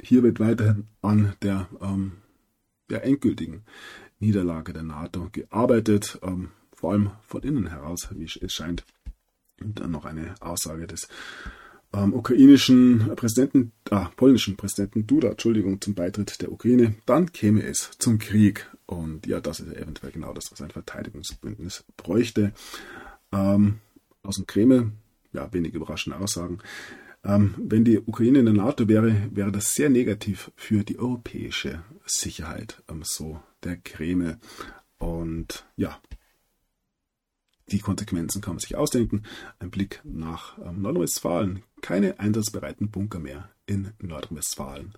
hier wird weiterhin an der, ähm, der endgültigen Niederlage der NATO gearbeitet, ähm, vor allem von innen heraus, wie es scheint. Und dann noch eine Aussage des ähm, ukrainischen Präsidenten, ah, polnischen Präsidenten Duda, Entschuldigung, zum Beitritt der Ukraine, dann käme es zum Krieg. Und ja, das ist eventuell genau das, was ein Verteidigungsbündnis bräuchte. Ähm, aus dem Kreml, ja, wenig überraschende Aussagen. Ähm, wenn die Ukraine in der NATO wäre, wäre das sehr negativ für die europäische Sicherheit, ähm, so der Kreml. Und ja, die Konsequenzen kann man sich ausdenken. Ein Blick nach ähm, Nordrhein-Westfalen. Keine einsatzbereiten Bunker mehr in Nordrhein-Westfalen.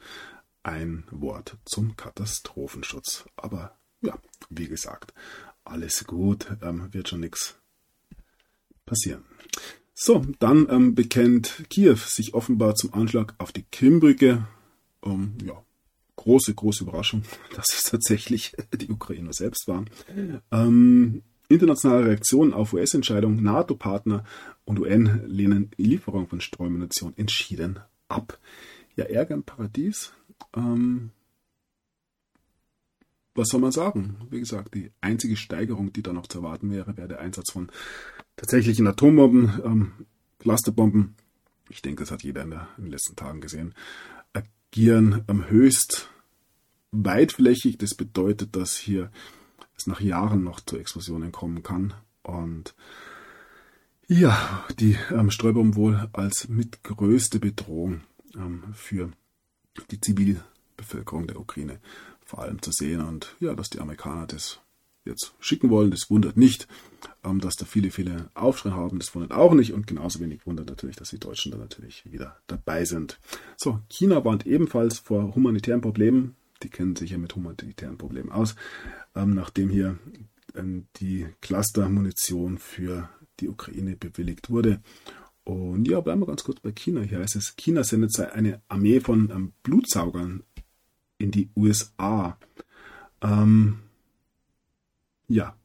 Ein Wort zum Katastrophenschutz. Aber ja, wie gesagt, alles gut, ähm, wird schon nichts passieren. So, dann ähm, bekennt Kiew sich offenbar zum Anschlag auf die Krimbrücke. Ähm, ja, große, große Überraschung, dass es tatsächlich die Ukrainer selbst waren. Ähm, Internationale Reaktionen auf US-Entscheidungen, NATO-Partner und UN lehnen die Lieferung von Streumunition entschieden ab. Ja, Ärger im Paradies. Ähm, was soll man sagen? Wie gesagt, die einzige Steigerung, die da noch zu erwarten wäre, wäre der Einsatz von tatsächlichen Atombomben, ähm, Clusterbomben. Ich denke, das hat jeder in, der, in, den letzten Tagen gesehen. Agieren am höchst weitflächig. Das bedeutet, dass hier es nach Jahren noch zu Explosionen kommen kann. Und ja, die ähm, Streubomben wohl als mitgrößte Bedrohung ähm, für die Zivilbevölkerung der Ukraine vor allem zu sehen. Und ja, dass die Amerikaner das jetzt schicken wollen, das wundert nicht. Ähm, dass da viele, viele Aufschrei haben, das wundert auch nicht. Und genauso wenig wundert natürlich, dass die Deutschen da natürlich wieder dabei sind. So, China warnt ebenfalls vor humanitären Problemen die kennen sich ja mit humanitären Problemen aus, ähm, nachdem hier ähm, die Cluster-Munition für die Ukraine bewilligt wurde. Und ja, bleiben wir ganz kurz bei China. Hier heißt es, China sendet eine Armee von ähm, Blutsaugern in die USA. Ähm, ja,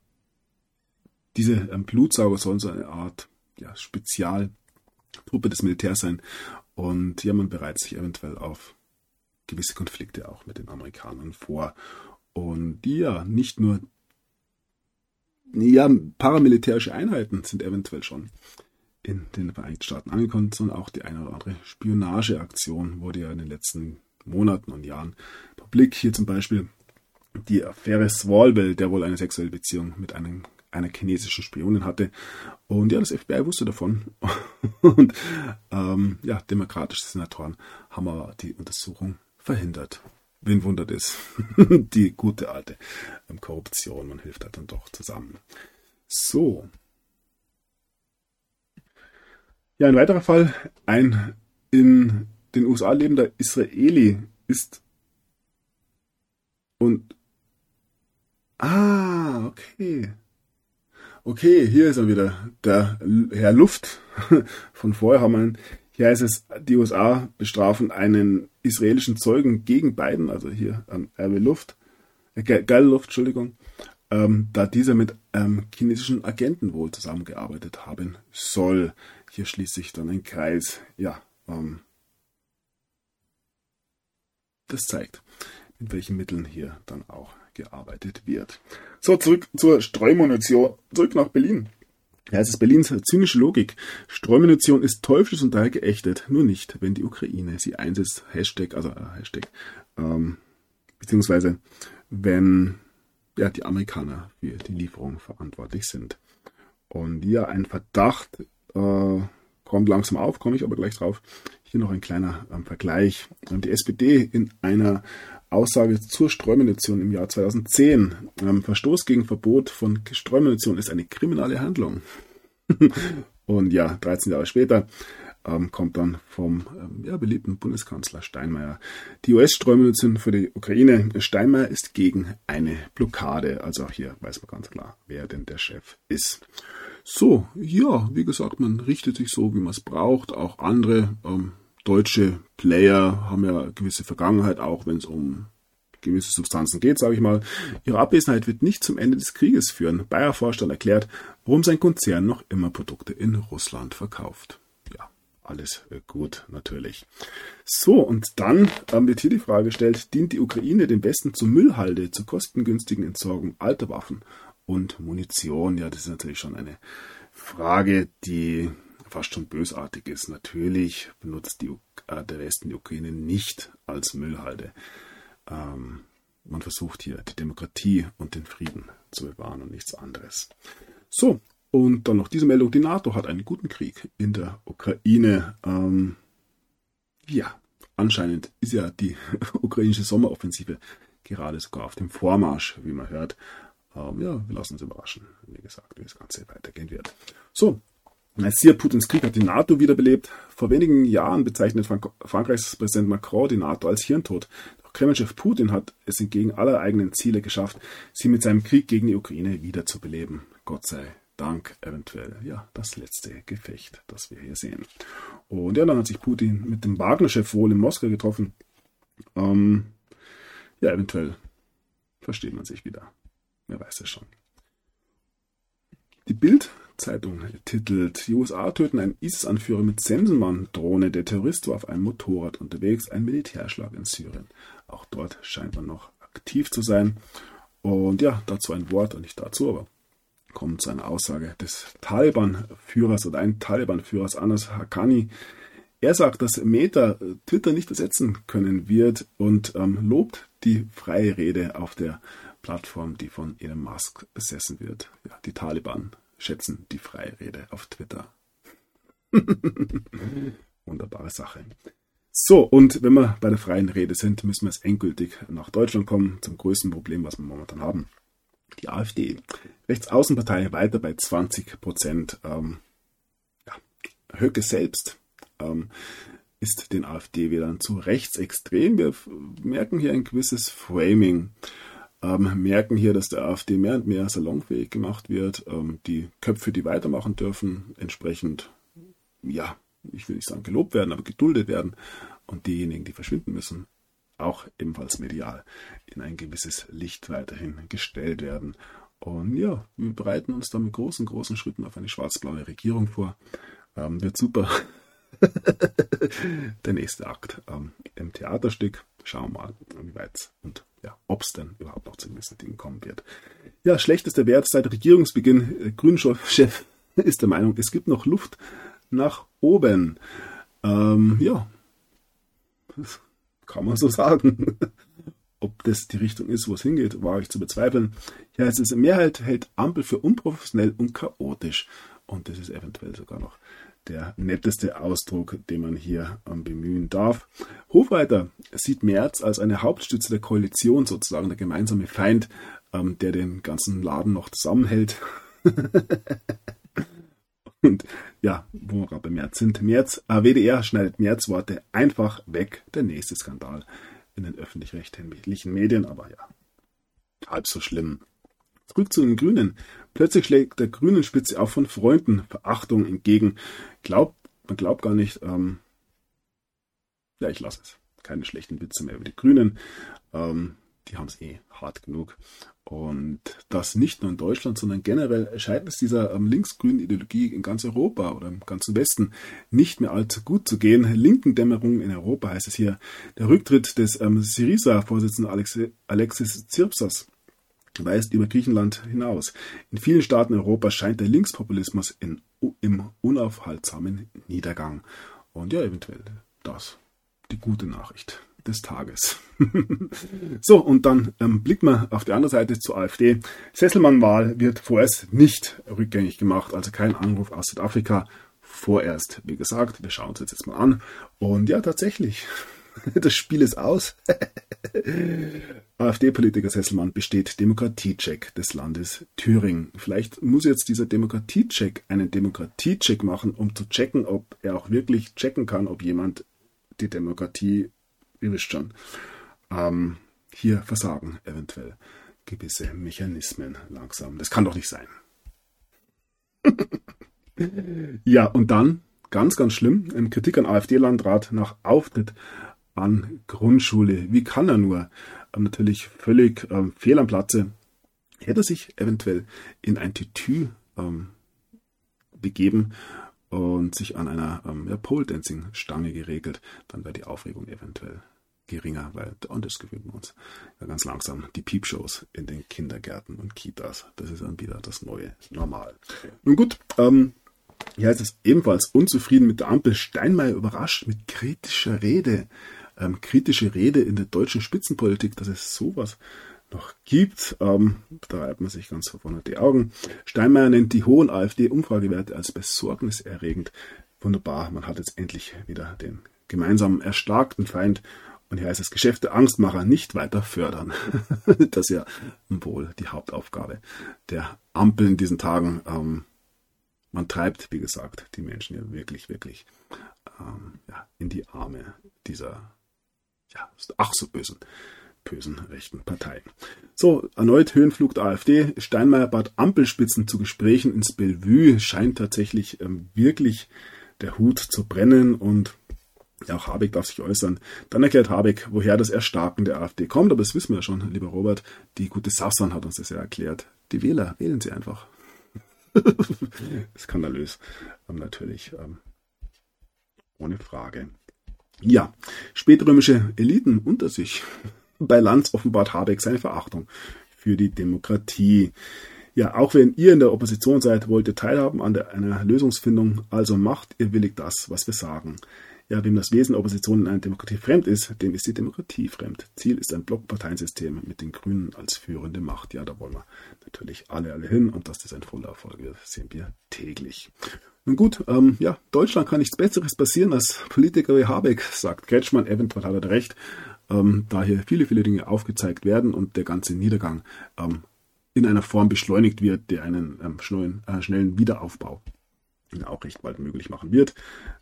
diese ähm, Blutsauger sollen so eine Art ja, Spezialtruppe des Militärs sein. Und ja, man bereitet sich eventuell auf gewisse Konflikte auch mit den Amerikanern vor. Und ja nicht nur ja, paramilitärische Einheiten sind eventuell schon in den Vereinigten Staaten angekommen, sondern auch die eine oder andere Spionageaktion wurde ja in den letzten Monaten und Jahren publik. Hier zum Beispiel die Affäre Swalwell, der wohl eine sexuelle Beziehung mit einem, einer chinesischen Spionin hatte. Und ja, das FBI wusste davon. Und ähm, ja, demokratische Senatoren haben aber die Untersuchung verhindert. Wen wundert es? Die gute alte ähm, Korruption. Man hilft halt dann doch zusammen. So. Ja, ein weiterer Fall. Ein in den USA lebender Israeli ist und Ah, okay. Okay, hier ist er wieder, der Herr Luft von vorher haben wir hier heißt es, die USA bestrafen einen israelischen Zeugen gegen Biden, also hier an RW Luft, äh, Geil Luft, Entschuldigung, ähm, da dieser mit ähm, chinesischen Agenten wohl zusammengearbeitet haben soll. Hier schließt sich dann ein Kreis. Ja, ähm, das zeigt, mit welchen Mitteln hier dann auch gearbeitet wird. So, zurück zur Streumunition, zurück nach Berlin. Ja, es ist Berlins zynische Logik. Streumunition ist teuflisch und daher geächtet, nur nicht, wenn die Ukraine sie einsetzt. Hashtag, also äh, Hashtag, ähm, beziehungsweise wenn ja, die Amerikaner für die Lieferung verantwortlich sind. Und ja, ein Verdacht äh, kommt langsam auf, komme ich aber gleich drauf. Hier noch ein kleiner ähm, Vergleich. Die SPD in einer Aussage zur Streumunition im Jahr 2010. Ähm, Verstoß gegen Verbot von Streumunition ist eine kriminelle Handlung. Und ja, 13 Jahre später ähm, kommt dann vom ähm, ja, beliebten Bundeskanzler Steinmeier die US-Streumunition für die Ukraine. Steinmeier ist gegen eine Blockade. Also auch hier weiß man ganz klar, wer denn der Chef ist. So, ja, wie gesagt, man richtet sich so, wie man es braucht. Auch andere ähm, deutsche Player haben ja gewisse Vergangenheit, auch wenn es um gewisse Substanzen geht, sage ich mal. Ihre Abwesenheit wird nicht zum Ende des Krieges führen. Bayer-Vorstand erklärt, warum sein Konzern noch immer Produkte in Russland verkauft. Ja, alles gut natürlich. So, und dann ähm, wird hier die Frage gestellt, dient die Ukraine dem Westen zur Müllhalde, zur kostengünstigen Entsorgung alter Waffen und Munition? Ja, das ist natürlich schon eine Frage, die fast schon bösartig ist. Natürlich benutzt die, äh, der Westen die Ukraine nicht als Müllhalde. Ähm, man versucht hier die Demokratie und den Frieden zu bewahren und nichts anderes. So, und dann noch diese Meldung. Die NATO hat einen guten Krieg in der Ukraine. Ähm, ja, anscheinend ist ja die ukrainische Sommeroffensive gerade sogar auf dem Vormarsch, wie man hört. Ähm, ja, wir lassen uns überraschen, wie gesagt, wie das Ganze weitergehen wird. So, Siehe Putins Krieg hat die NATO wiederbelebt. Vor wenigen Jahren bezeichnet Frank Frankreichs Präsident Macron die NATO als Hirntod. Doch Kremlchef Putin hat es entgegen aller eigenen Ziele geschafft, sie mit seinem Krieg gegen die Ukraine wiederzubeleben. Gott sei Dank eventuell, ja, das letzte Gefecht, das wir hier sehen. Und ja, dann hat sich Putin mit dem Wagner-Chef wohl in Moskau getroffen. Ähm, ja, eventuell versteht man sich wieder. Wer weiß es schon. Die Bild Zeitung titelt, USA töten einen ISIS-Anführer mit Sensenmann-Drohne. Der Terrorist war auf einem Motorrad unterwegs, ein Militärschlag in Syrien. Auch dort scheint man noch aktiv zu sein. Und ja, dazu ein Wort, und nicht dazu, aber kommt zu einer Aussage des Taliban-Führers oder ein Taliban-Führers, Anas Haqqani. Er sagt, dass Meta Twitter nicht ersetzen können wird und ähm, lobt die freie Rede auf der Plattform, die von Elon Musk besessen wird. Ja, die Taliban schätzen die freie Rede auf Twitter. Wunderbare Sache. So, und wenn wir bei der freien Rede sind, müssen wir jetzt endgültig nach Deutschland kommen, zum größten Problem, was wir momentan haben. Die AfD. Rechtsaußenpartei weiter bei 20 Prozent. Ähm, ja, Höcke selbst ähm, ist den AfD-Wählern zu rechtsextrem. Wir merken hier ein gewisses Framing ähm, merken hier, dass der AfD mehr und mehr salonfähig gemacht wird. Ähm, die Köpfe, die weitermachen dürfen, entsprechend, ja, ich will nicht sagen gelobt werden, aber geduldet werden. Und diejenigen, die verschwinden müssen, auch ebenfalls medial in ein gewisses Licht weiterhin gestellt werden. Und ja, wir bereiten uns da mit großen, großen Schritten auf eine schwarz-blaue Regierung vor. Ähm, wird super. Der nächste Akt ähm, im Theaterstück. Schauen wir mal, wie weit und ja, ob es denn überhaupt noch zu gewissen Dingen kommen wird. Ja, schlechtester Wert seit Regierungsbeginn. Grünchef ist der Meinung, es gibt noch Luft nach oben. Ähm, ja, das kann man so sagen. Ob das die Richtung ist, wo es hingeht, war ich zu bezweifeln. Ja, es ist Mehrheit hält Ampel für unprofessionell und chaotisch. Und das ist eventuell sogar noch der netteste Ausdruck, den man hier ähm, bemühen darf. Hofreiter sieht Merz als eine Hauptstütze der Koalition, sozusagen der gemeinsame Feind, ähm, der den ganzen Laden noch zusammenhält. Und ja, wo wir gerade bei Merz sind. Merz, äh, WDR schneidet Merz Worte einfach weg. Der nächste Skandal in den öffentlich-rechtlichen Medien, aber ja, halb so schlimm. Zurück zu den Grünen. Plötzlich schlägt der Grünen Spitze auch von Freunden Verachtung entgegen. Glaubt, man glaubt gar nicht, ähm, ja, ich lasse es. Keine schlechten Witze mehr über die Grünen. Ähm, die haben es eh hart genug. Und das nicht nur in Deutschland, sondern generell scheint es dieser ähm, linksgrünen Ideologie in ganz Europa oder im ganzen Westen nicht mehr allzu gut zu gehen. Linken Dämmerung in Europa heißt es hier. Der Rücktritt des ähm, Syriza-Vorsitzenden Alexis Zirpsas weist über Griechenland hinaus. In vielen Staaten Europas scheint der Linkspopulismus in, im unaufhaltsamen Niedergang. Und ja, eventuell das die gute Nachricht des Tages. so, und dann ähm, blicken wir auf die andere Seite zur AfD. Sesselmann-Wahl wird vorerst nicht rückgängig gemacht, also kein Anruf aus Südafrika. Vorerst, wie gesagt, wir schauen uns jetzt mal an. Und ja, tatsächlich, das Spiel ist aus. AfD-Politiker Sesselmann besteht Demokratiecheck des Landes Thüringen. Vielleicht muss jetzt dieser Demokratiecheck einen Demokratiecheck machen, um zu checken, ob er auch wirklich checken kann, ob jemand die Demokratie ihr wisst schon, ähm, hier versagen eventuell gewisse Mechanismen langsam. Das kann doch nicht sein. ja, und dann, ganz, ganz schlimm, Kritik an AfD-Landrat nach Auftritt an Grundschule. Wie kann er nur? Ähm, natürlich völlig ähm, fehl am Platze. Hätte er sich eventuell in ein Tütü ähm, begeben und sich an einer ähm, ja, Pole-Dancing-Stange geregelt, dann wäre die Aufregung eventuell geringer, weil und das gewöhnen wir uns ja, ganz langsam die Piepshows in den Kindergärten und Kitas. Das ist dann wieder das neue Normal. Nun gut, ähm, hier heißt es ebenfalls unzufrieden mit der Ampel. Steinmeier überrascht mit kritischer Rede. Ähm, kritische Rede in der deutschen Spitzenpolitik, dass es sowas noch gibt. Ähm, da reibt man sich ganz verwundert die Augen. Steinmeier nennt die hohen AfD-Umfragewerte als besorgniserregend. Wunderbar, man hat jetzt endlich wieder den gemeinsamen erstarkten Feind und hier heißt es, Geschäfte Angstmacher nicht weiter fördern. das ist ja wohl die Hauptaufgabe der Ampel in diesen Tagen. Ähm, man treibt, wie gesagt, die Menschen ja wirklich, wirklich ähm, ja, in die Arme dieser ja, ach so bösen, bösen rechten Partei. So, erneut Höhenflug der AfD. Steinmeier bat Ampelspitzen zu Gesprächen ins Bellevue. Scheint tatsächlich ähm, wirklich der Hut zu brennen und ja, auch Habeck darf sich äußern. Dann erklärt Habeck, woher das Erstarken der AfD kommt, aber das wissen wir ja schon, lieber Robert. Die gute Sassan hat uns das ja erklärt. Die Wähler, wählen sie einfach. Skandalös. Ähm, natürlich. Ähm, ohne Frage. Ja, spätrömische Eliten unter sich. Bei Lanz offenbart Habeck seine Verachtung für die Demokratie. Ja, auch wenn ihr in der Opposition seid, wollt ihr teilhaben an der, einer Lösungsfindung, also macht ihr willig das, was wir sagen. Ja, wem das Wesen der Opposition in einer Demokratie fremd ist, dem ist die Demokratie fremd. Ziel ist ein Blockparteiensystem mit den Grünen als führende Macht. Ja, da wollen wir natürlich alle, alle hin und dass das ein voller Erfolg wird, sehen wir täglich. Nun gut, ähm, ja, Deutschland kann nichts Besseres passieren als Politiker wie Habeck, sagt Kretschmann, eventuell hat er recht, ähm, da hier viele, viele Dinge aufgezeigt werden und der ganze Niedergang ähm, in einer Form beschleunigt wird, der einen ähm, schnellen, äh, schnellen Wiederaufbau auch recht bald möglich machen wird.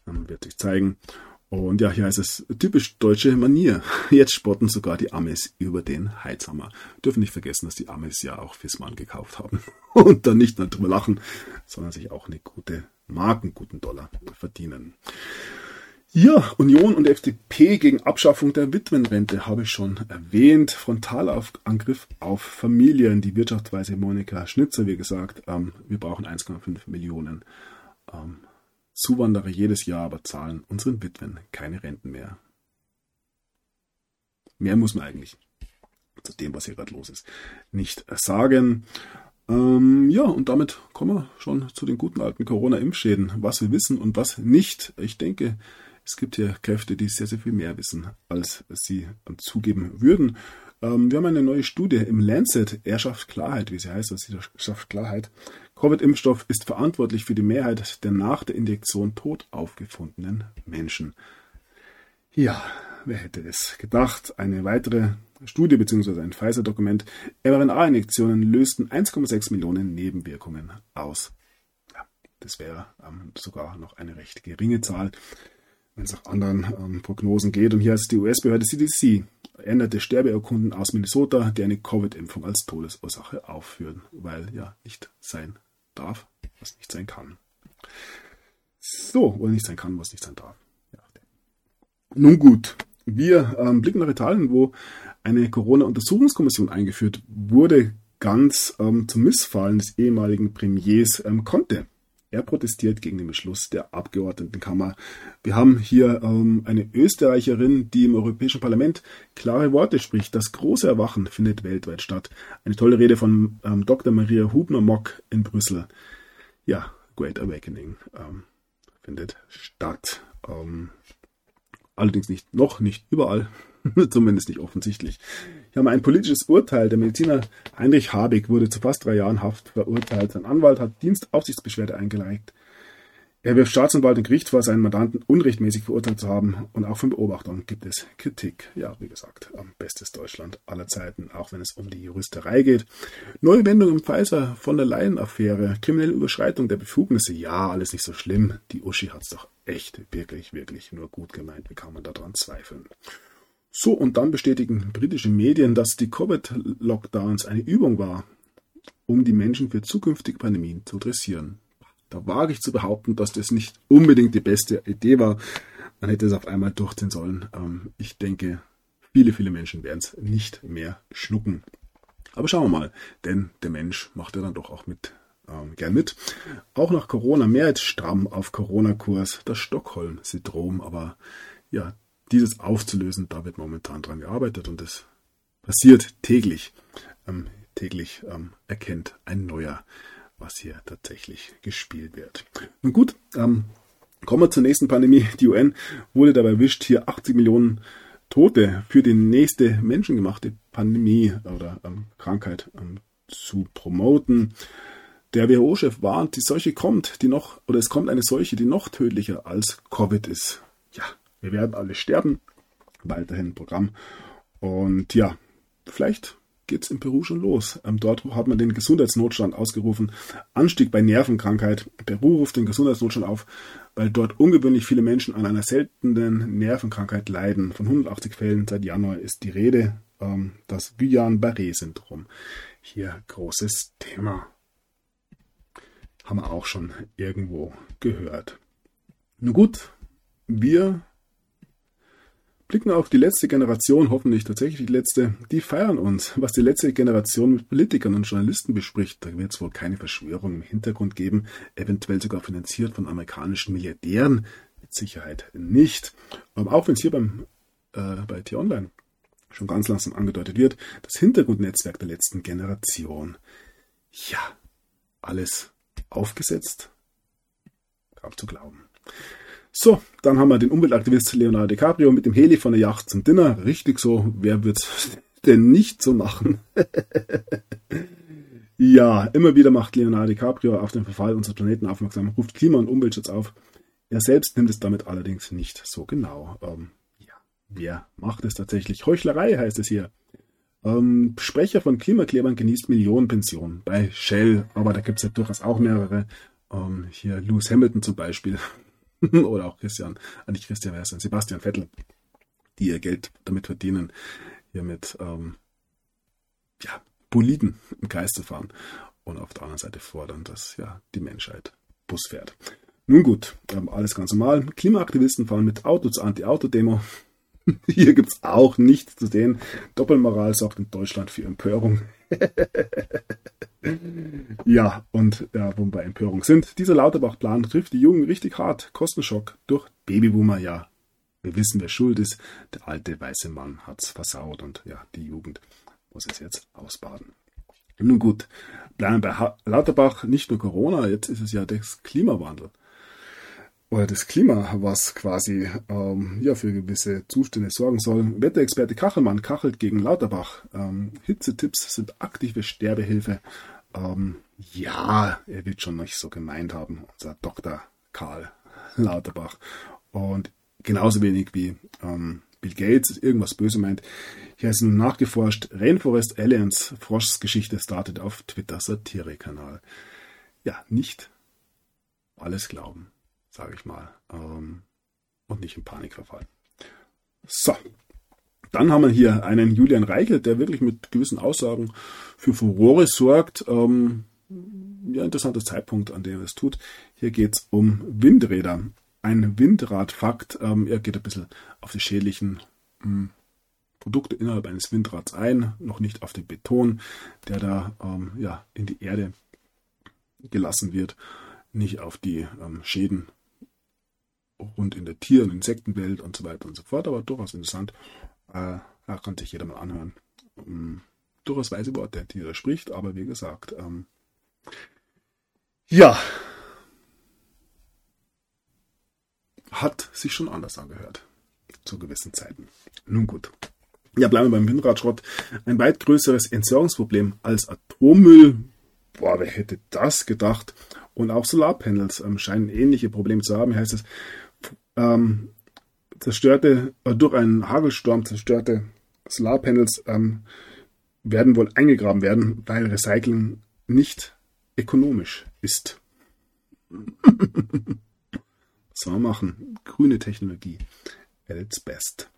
Ähm, wird sich zeigen. Und ja, hier heißt es typisch deutsche Manier. Jetzt spotten sogar die Amis über den Heizhammer. Dürfen nicht vergessen, dass die Amis ja auch Fissmann gekauft haben. Und dann nicht nur drüber lachen, sondern sich auch eine gute Mark, guten Dollar verdienen. Ja, Union und FDP gegen Abschaffung der Witwenrente habe ich schon erwähnt. Frontalangriff auf Familien. Die Wirtschaftsweise Monika Schnitzer, wie gesagt, ähm, wir brauchen 1,5 Millionen ähm, Zuwanderer jedes Jahr aber zahlen unseren Witwen keine Renten mehr. Mehr muss man eigentlich zu dem, was hier gerade los ist, nicht sagen. Ähm, ja, und damit kommen wir schon zu den guten alten Corona-Impfschäden, was wir wissen und was nicht. Ich denke, es gibt hier Kräfte, die sehr, sehr viel mehr wissen, als sie zugeben würden. Ähm, wir haben eine neue Studie im Lancet, er schafft Klarheit, wie sie heißt, das schafft Klarheit. Covid-Impfstoff ist verantwortlich für die Mehrheit der nach der Injektion tot aufgefundenen Menschen. Ja, wer hätte es gedacht? Eine weitere Studie bzw. ein Pfizer-Dokument. mRNA-Injektionen lösten 1,6 Millionen Nebenwirkungen aus. Ja, das wäre ähm, sogar noch eine recht geringe Zahl wenn es nach anderen ähm, Prognosen geht. Und hier ist die US-Behörde CDC änderte Sterbeurkunden aus Minnesota, die eine Covid-Impfung als Todesursache aufführen, weil ja nicht sein darf, was nicht sein kann. So, oder nicht sein kann, was nicht sein darf. Ja. Nun gut, wir ähm, blicken nach Italien, wo eine Corona-Untersuchungskommission eingeführt wurde, ganz ähm, zum Missfallen des ehemaligen Premiers ähm, Conte. Er protestiert gegen den Beschluss der Abgeordnetenkammer. Wir haben hier ähm, eine Österreicherin, die im Europäischen Parlament klare Worte spricht. Das große Erwachen findet weltweit statt. Eine tolle Rede von ähm, Dr. Maria Hubner-Mock in Brüssel. Ja, Great Awakening ähm, findet statt. Ähm, allerdings nicht noch nicht überall, zumindest nicht offensichtlich. Hier haben wir ein politisches Urteil. Der Mediziner Heinrich Habig wurde zu fast drei Jahren Haft verurteilt. Sein Anwalt hat Dienstaufsichtsbeschwerde eingereicht. Er wirft Staatsanwalt und Gericht vor, seinen Mandanten unrechtmäßig verurteilt zu haben und auch von Beobachtern gibt es Kritik. Ja, wie gesagt, bestes Deutschland aller Zeiten, auch wenn es um die Juristerei geht. Neue Wendung im Pfizer von der Leyen-Affäre, kriminelle Überschreitung der Befugnisse, ja, alles nicht so schlimm. Die Uschi hat's doch echt, wirklich, wirklich nur gut gemeint. Wie kann man daran zweifeln? So, und dann bestätigen britische Medien, dass die Covid-Lockdowns eine Übung war, um die Menschen für zukünftige Pandemien zu dressieren. Da wage ich zu behaupten, dass das nicht unbedingt die beste Idee war. Man hätte es auf einmal durchziehen sollen. Ähm, ich denke, viele, viele Menschen werden es nicht mehr schlucken. Aber schauen wir mal, denn der Mensch macht ja dann doch auch mit, ähm, gern mit. Auch nach Corona mehrheitsstramm auf Corona-Kurs, das Stockholm-Syndrom. Aber ja, dieses aufzulösen, da wird momentan dran gearbeitet und es passiert täglich. Ähm, täglich ähm, erkennt ein neuer was hier tatsächlich gespielt wird. Nun gut, ähm, kommen wir zur nächsten Pandemie. Die UN wurde dabei erwischt, hier 80 Millionen Tote für die nächste menschengemachte Pandemie oder ähm, Krankheit ähm, zu promoten. Der WHO-Chef warnt, die Seuche kommt, die noch, oder es kommt eine Seuche, die noch tödlicher als Covid ist. Wir werden alle sterben. Weiterhin Programm. Und ja, vielleicht geht's in Peru schon los. Ähm, dort hat man den Gesundheitsnotstand ausgerufen. Anstieg bei Nervenkrankheit. Peru ruft den Gesundheitsnotstand auf, weil dort ungewöhnlich viele Menschen an einer seltenen Nervenkrankheit leiden. Von 180 Fällen seit Januar ist die Rede. Ähm, das Guillain-Barré-Syndrom. Hier großes Thema. Haben wir auch schon irgendwo gehört. Nun gut, wir blicken auf die letzte Generation, hoffentlich tatsächlich die letzte, die feiern uns, was die letzte Generation mit Politikern und Journalisten bespricht. Da wird es wohl keine Verschwörung im Hintergrund geben, eventuell sogar finanziert von amerikanischen Milliardären. Mit Sicherheit nicht. Aber auch wenn es hier beim, äh, bei T-Online schon ganz langsam angedeutet wird, das Hintergrundnetzwerk der letzten Generation. Ja, alles aufgesetzt, kaum zu glauben. So, dann haben wir den Umweltaktivist Leonardo DiCaprio mit dem Heli von der Yacht zum Dinner. Richtig so, wer wird's denn nicht so machen? ja, immer wieder macht Leonardo DiCaprio auf den Verfall unseres Planeten aufmerksam, ruft Klima- und Umweltschutz auf. Er selbst nimmt es damit allerdings nicht so genau. Ähm, ja, wer macht es tatsächlich? Heuchlerei heißt es hier. Ähm, Sprecher von Klimaklebern genießt Millionenpension bei Shell, aber da gibt es ja durchaus auch mehrere. Ähm, hier Lewis Hamilton zum Beispiel, oder auch Christian, äh, nicht Christian, wer ist denn? Sebastian Vettel, die ihr Geld damit verdienen, hier mit ähm, ja, Boliden im Kreis zu fahren und auf der anderen Seite fordern, dass ja die Menschheit Bus fährt. Nun gut, ähm, alles ganz normal. Klimaaktivisten fahren mit Auto zur Anti-Auto-Demo. Hier gibt es auch nichts zu sehen. Doppelmoral sorgt in Deutschland für Empörung. ja, und ja, wo wir bei Empörung sind. Dieser Lauterbach-Plan trifft die Jungen richtig hart. Kostenschock durch Babyboomer, ja. Wir wissen, wer schuld ist. Der alte weiße Mann hat's versaut und ja, die Jugend muss es jetzt ausbaden. Nun gut, bleiben bei Lauterbach nicht nur Corona, jetzt ist es ja das Klimawandel oder das Klima, was quasi ähm, ja, für gewisse Zustände sorgen soll. Wetterexperte Kachelmann kachelt gegen Lauterbach. Ähm, Hitzetipps sind aktive Sterbehilfe. Ähm, ja, er wird schon nicht so gemeint haben, unser Dr. Karl Lauterbach. Und genauso wenig wie ähm, Bill Gates irgendwas böse meint. Hier ist nachgeforscht. Rainforest Alliance Froschsgeschichte startet auf Twitter Satire-Kanal. Ja, nicht alles glauben sage ich mal, ähm, und nicht in Panik verfallen. So, Dann haben wir hier einen Julian Reichelt, der wirklich mit gewissen Aussagen für Furore sorgt. Ähm, ja, interessanter Zeitpunkt, an dem er es tut. Hier geht es um Windräder. Ein Windradfakt. Ähm, er geht ein bisschen auf die schädlichen ähm, Produkte innerhalb eines Windrads ein, noch nicht auf den Beton, der da ähm, ja, in die Erde gelassen wird, nicht auf die ähm, Schäden rund in der Tier- und Insektenwelt und so weiter und so fort, aber durchaus interessant. Äh, kann sich jeder mal anhören. Ähm, durchaus weise Worte, die er spricht, aber wie gesagt, ähm, ja, hat sich schon anders angehört zu gewissen Zeiten. Nun gut. Ja, bleiben wir beim Windradschrott. Ein weit größeres Entsorgungsproblem als Atommüll. Boah, wer hätte das gedacht? Und auch Solarpanels ähm, scheinen ähnliche Probleme zu haben. Heißt es, ähm, zerstörte, äh, durch einen Hagelsturm zerstörte Solarpanels ähm, werden wohl eingegraben werden, weil Recycling nicht ökonomisch ist. Was man machen? Grüne Technologie at its best.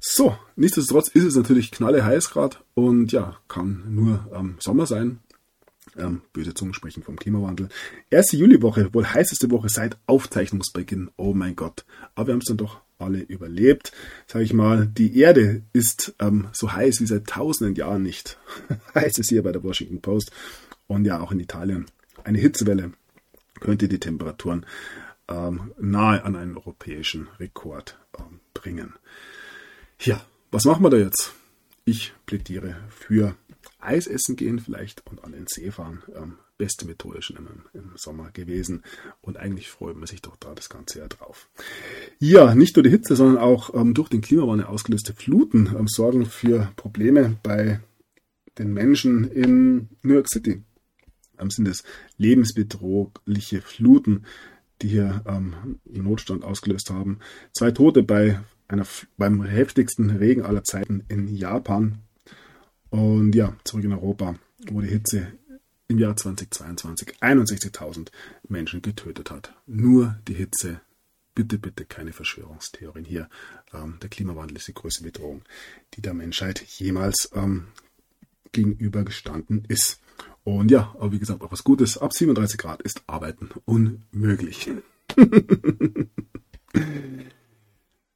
So, nichtsdestotrotz ist es natürlich knalle heiß gerade und ja, kann nur ähm, Sommer sein. Ähm, böse Zungen sprechen vom Klimawandel. Erste Juliwoche, wohl heißeste Woche seit Aufzeichnungsbeginn. Oh mein Gott. Aber wir haben es dann doch alle überlebt. Sag ich mal, die Erde ist ähm, so heiß wie seit tausenden Jahren nicht. heißt es hier bei der Washington Post. Und ja, auch in Italien. Eine Hitzewelle könnte die Temperaturen ähm, nahe an einen europäischen Rekord ähm, bringen. Ja, was machen wir da jetzt? Ich plädiere für Eis essen gehen vielleicht und an den See fahren. Ähm, beste Methode schon im, im, Sommer gewesen. Und eigentlich freut man sich doch da das ganze Jahr drauf. Ja, nicht nur die Hitze, sondern auch ähm, durch den Klimawandel ausgelöste Fluten ähm, sorgen für Probleme bei den Menschen in New York City. Ähm, sind es lebensbedrohliche Fluten, die hier ähm, Notstand ausgelöst haben. Zwei Tote bei einer, beim heftigsten Regen aller Zeiten in Japan. Und ja, zurück in Europa, wo die Hitze im Jahr 2022 61.000 Menschen getötet hat. Nur die Hitze. Bitte, bitte keine Verschwörungstheorien hier. Ähm, der Klimawandel ist die größte Bedrohung, die der Menschheit jemals ähm, gegenübergestanden ist. Und ja, aber wie gesagt, auch was Gutes. Ab 37 Grad ist Arbeiten unmöglich.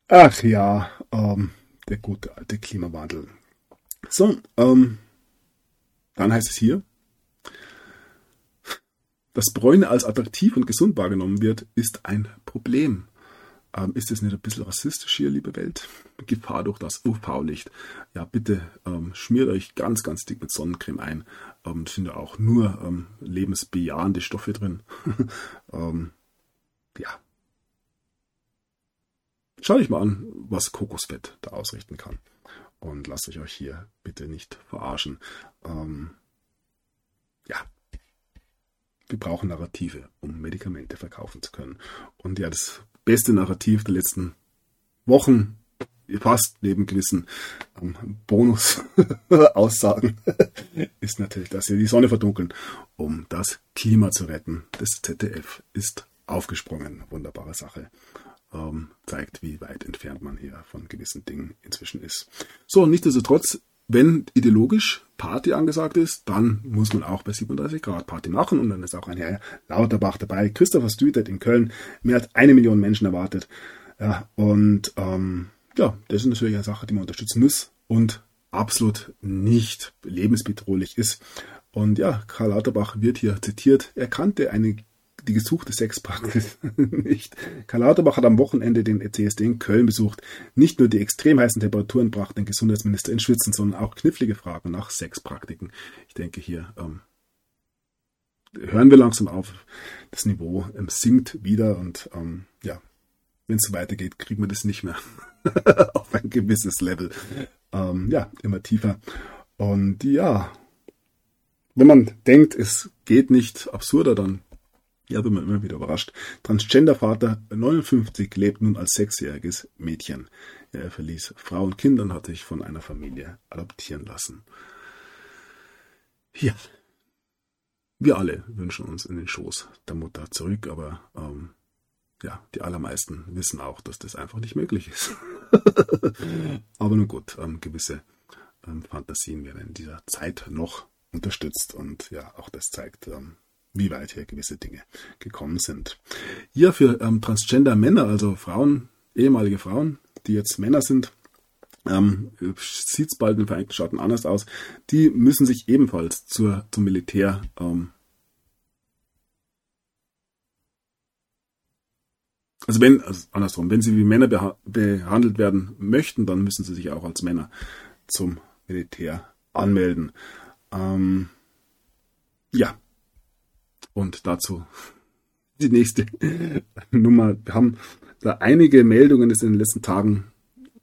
Ach ja, ähm, der gute alte Klimawandel. So, ähm, dann heißt es hier, dass Bräune als attraktiv und gesund wahrgenommen wird, ist ein Problem. Ähm, ist das nicht ein bisschen rassistisch hier, liebe Welt? Gefahr durch das UV-Licht. Ja, bitte ähm, schmiert euch ganz, ganz dick mit Sonnencreme ein. Ähm, sind ja auch nur ähm, lebensbejahende Stoffe drin. ähm, ja, Schaut euch mal an, was Kokosfett da ausrichten kann. Und lasst euch euch hier bitte nicht verarschen. Ähm, ja, wir brauchen Narrative, um Medikamente verkaufen zu können. Und ja, das beste Narrativ der letzten Wochen, fast neben gewissen ähm, Bonus-Aussagen, ist natürlich, dass sie die Sonne verdunkeln, um das Klima zu retten. Das ZDF ist aufgesprungen. Wunderbare Sache ähm, zeigt, wie weit entfernt man hier von gewissen Dingen inzwischen ist. So, nichtsdestotrotz, wenn ideologisch Party angesagt ist, dann muss man auch bei 37 Grad Party machen und dann ist auch ein Herr Lauterbach dabei. Christopher Street in Köln mehr als eine Million Menschen erwartet. Ja, und ähm, ja, das ist natürlich eine Sache, die man unterstützen muss und absolut nicht lebensbedrohlich ist. Und ja, Karl Lauterbach wird hier zitiert. Er kannte eine die gesuchte Sexpraxis nicht. Karl Lauterbach hat am Wochenende den CSD in Köln besucht. Nicht nur die extrem heißen Temperaturen brachten den Gesundheitsminister in Schwitzen, sondern auch knifflige Fragen nach Sexpraktiken. Ich denke hier ähm, hören wir langsam auf. Das Niveau ähm, sinkt wieder und ähm, ja, wenn es so weitergeht, kriegen wir das nicht mehr auf ein gewisses Level. Ähm, ja, immer tiefer. Und ja, wenn man denkt, es geht nicht absurder, dann ja, bin man immer wieder überrascht. Transgender-Vater 59 lebt nun als sechsjähriges Mädchen. Er verließ Frau und Kinder und hat sich von einer Familie adoptieren lassen. Ja, wir alle wünschen uns in den Schoß der Mutter zurück, aber ähm, ja, die allermeisten wissen auch, dass das einfach nicht möglich ist. Aber nun gut, ähm, gewisse ähm, Fantasien werden in dieser Zeit noch unterstützt und ja, auch das zeigt, ähm, wie weit hier gewisse Dinge gekommen sind. Hier für ähm, Transgender Männer, also Frauen, ehemalige Frauen, die jetzt Männer sind, ähm, sieht es bald in den Vereinigten Staaten anders aus. Die müssen sich ebenfalls zur, zum Militär ähm, also wenn, also andersrum, wenn sie wie Männer beha behandelt werden möchten, dann müssen sie sich auch als Männer zum Militär anmelden. Ähm, ja. Und dazu die nächste Nummer. Wir haben da einige Meldungen in den letzten Tagen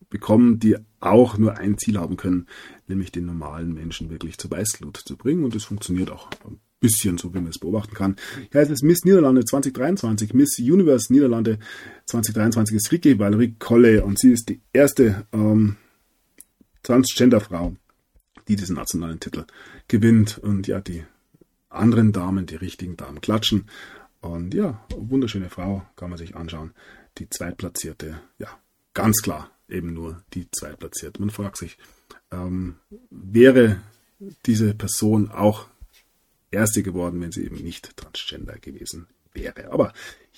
bekommen, die auch nur ein Ziel haben können, nämlich den normalen Menschen wirklich zur Weißglut zu bringen. Und es funktioniert auch ein bisschen so, wie man es beobachten kann. Ja, es ist Miss Niederlande 2023, Miss Universe Niederlande 2023 ist Ricky Valerie Kolle und sie ist die erste ähm, Transgender-Frau, die diesen nationalen Titel gewinnt. Und ja, die anderen Damen, die richtigen Damen klatschen. Und ja, wunderschöne Frau, kann man sich anschauen. Die Zweitplatzierte, ja, ganz klar eben nur die Zweitplatzierte. Man fragt sich, ähm, wäre diese Person auch Erste geworden, wenn sie eben nicht Transgender gewesen wäre. Aber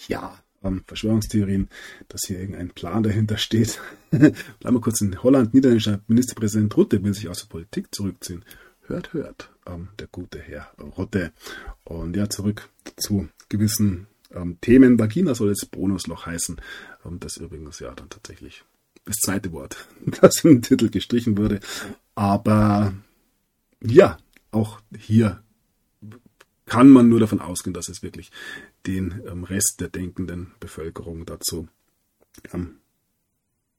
ja, ähm, Verschwörungstheorien, dass hier irgendein Plan dahinter steht. Bleiben wir kurz in Holland. Niederländischer Ministerpräsident Rutte will sich aus der Politik zurückziehen. Hört, hört, ähm, der gute Herr Rutte. Und ja, zurück zu gewissen ähm, Themen. Vagina soll jetzt Bonusloch heißen. Ähm, das übrigens ja dann tatsächlich das zweite Wort, das im Titel gestrichen wurde. Aber ja, auch hier kann man nur davon ausgehen, dass es wirklich den ähm, Rest der denkenden Bevölkerung dazu ähm,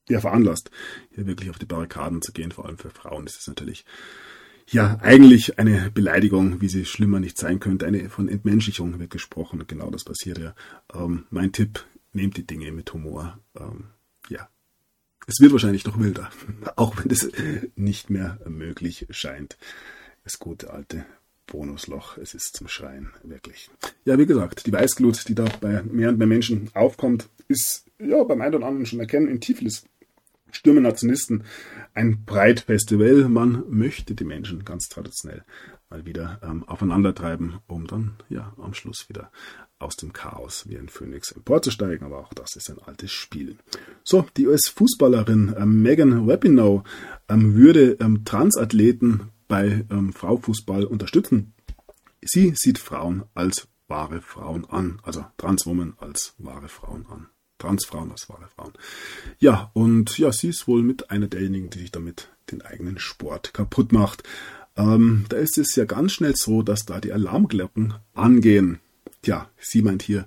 ja, veranlasst, hier wirklich auf die Barrikaden zu gehen, vor allem für Frauen. Das ist natürlich ja eigentlich eine Beleidigung, wie sie schlimmer nicht sein könnte. Eine von Entmenschlichung wird gesprochen genau das passiert ja. Ähm, mein Tipp, nehmt die Dinge mit Humor. Ähm, ja, es wird wahrscheinlich noch wilder, auch wenn es nicht mehr möglich scheint. Das gute alte Bonusloch. Es ist zum Schreien, wirklich. Ja, wie gesagt, die Weißglut, die da bei mehr und mehr Menschen aufkommt, ist ja beim einen oder anderen schon erkennen. In Tiflis stürmen Nationalisten ein Breitfestival. Man möchte die Menschen ganz traditionell mal wieder ähm, aufeinandertreiben, um dann ja am Schluss wieder aus dem Chaos wie ein Phönix emporzusteigen. Aber auch das ist ein altes Spiel. So, die US-Fußballerin ähm, Megan Rapinoe ähm, würde ähm, Transathleten bei ähm, Fraufußball unterstützen. Sie sieht Frauen als wahre Frauen an, also Transwomen als wahre Frauen an. Transfrauen wahre Frauen. Ja, und ja, sie ist wohl mit einer derjenigen, die sich damit den eigenen Sport kaputt macht. Ähm, da ist es ja ganz schnell so, dass da die Alarmglocken angehen. Tja, sie meint hier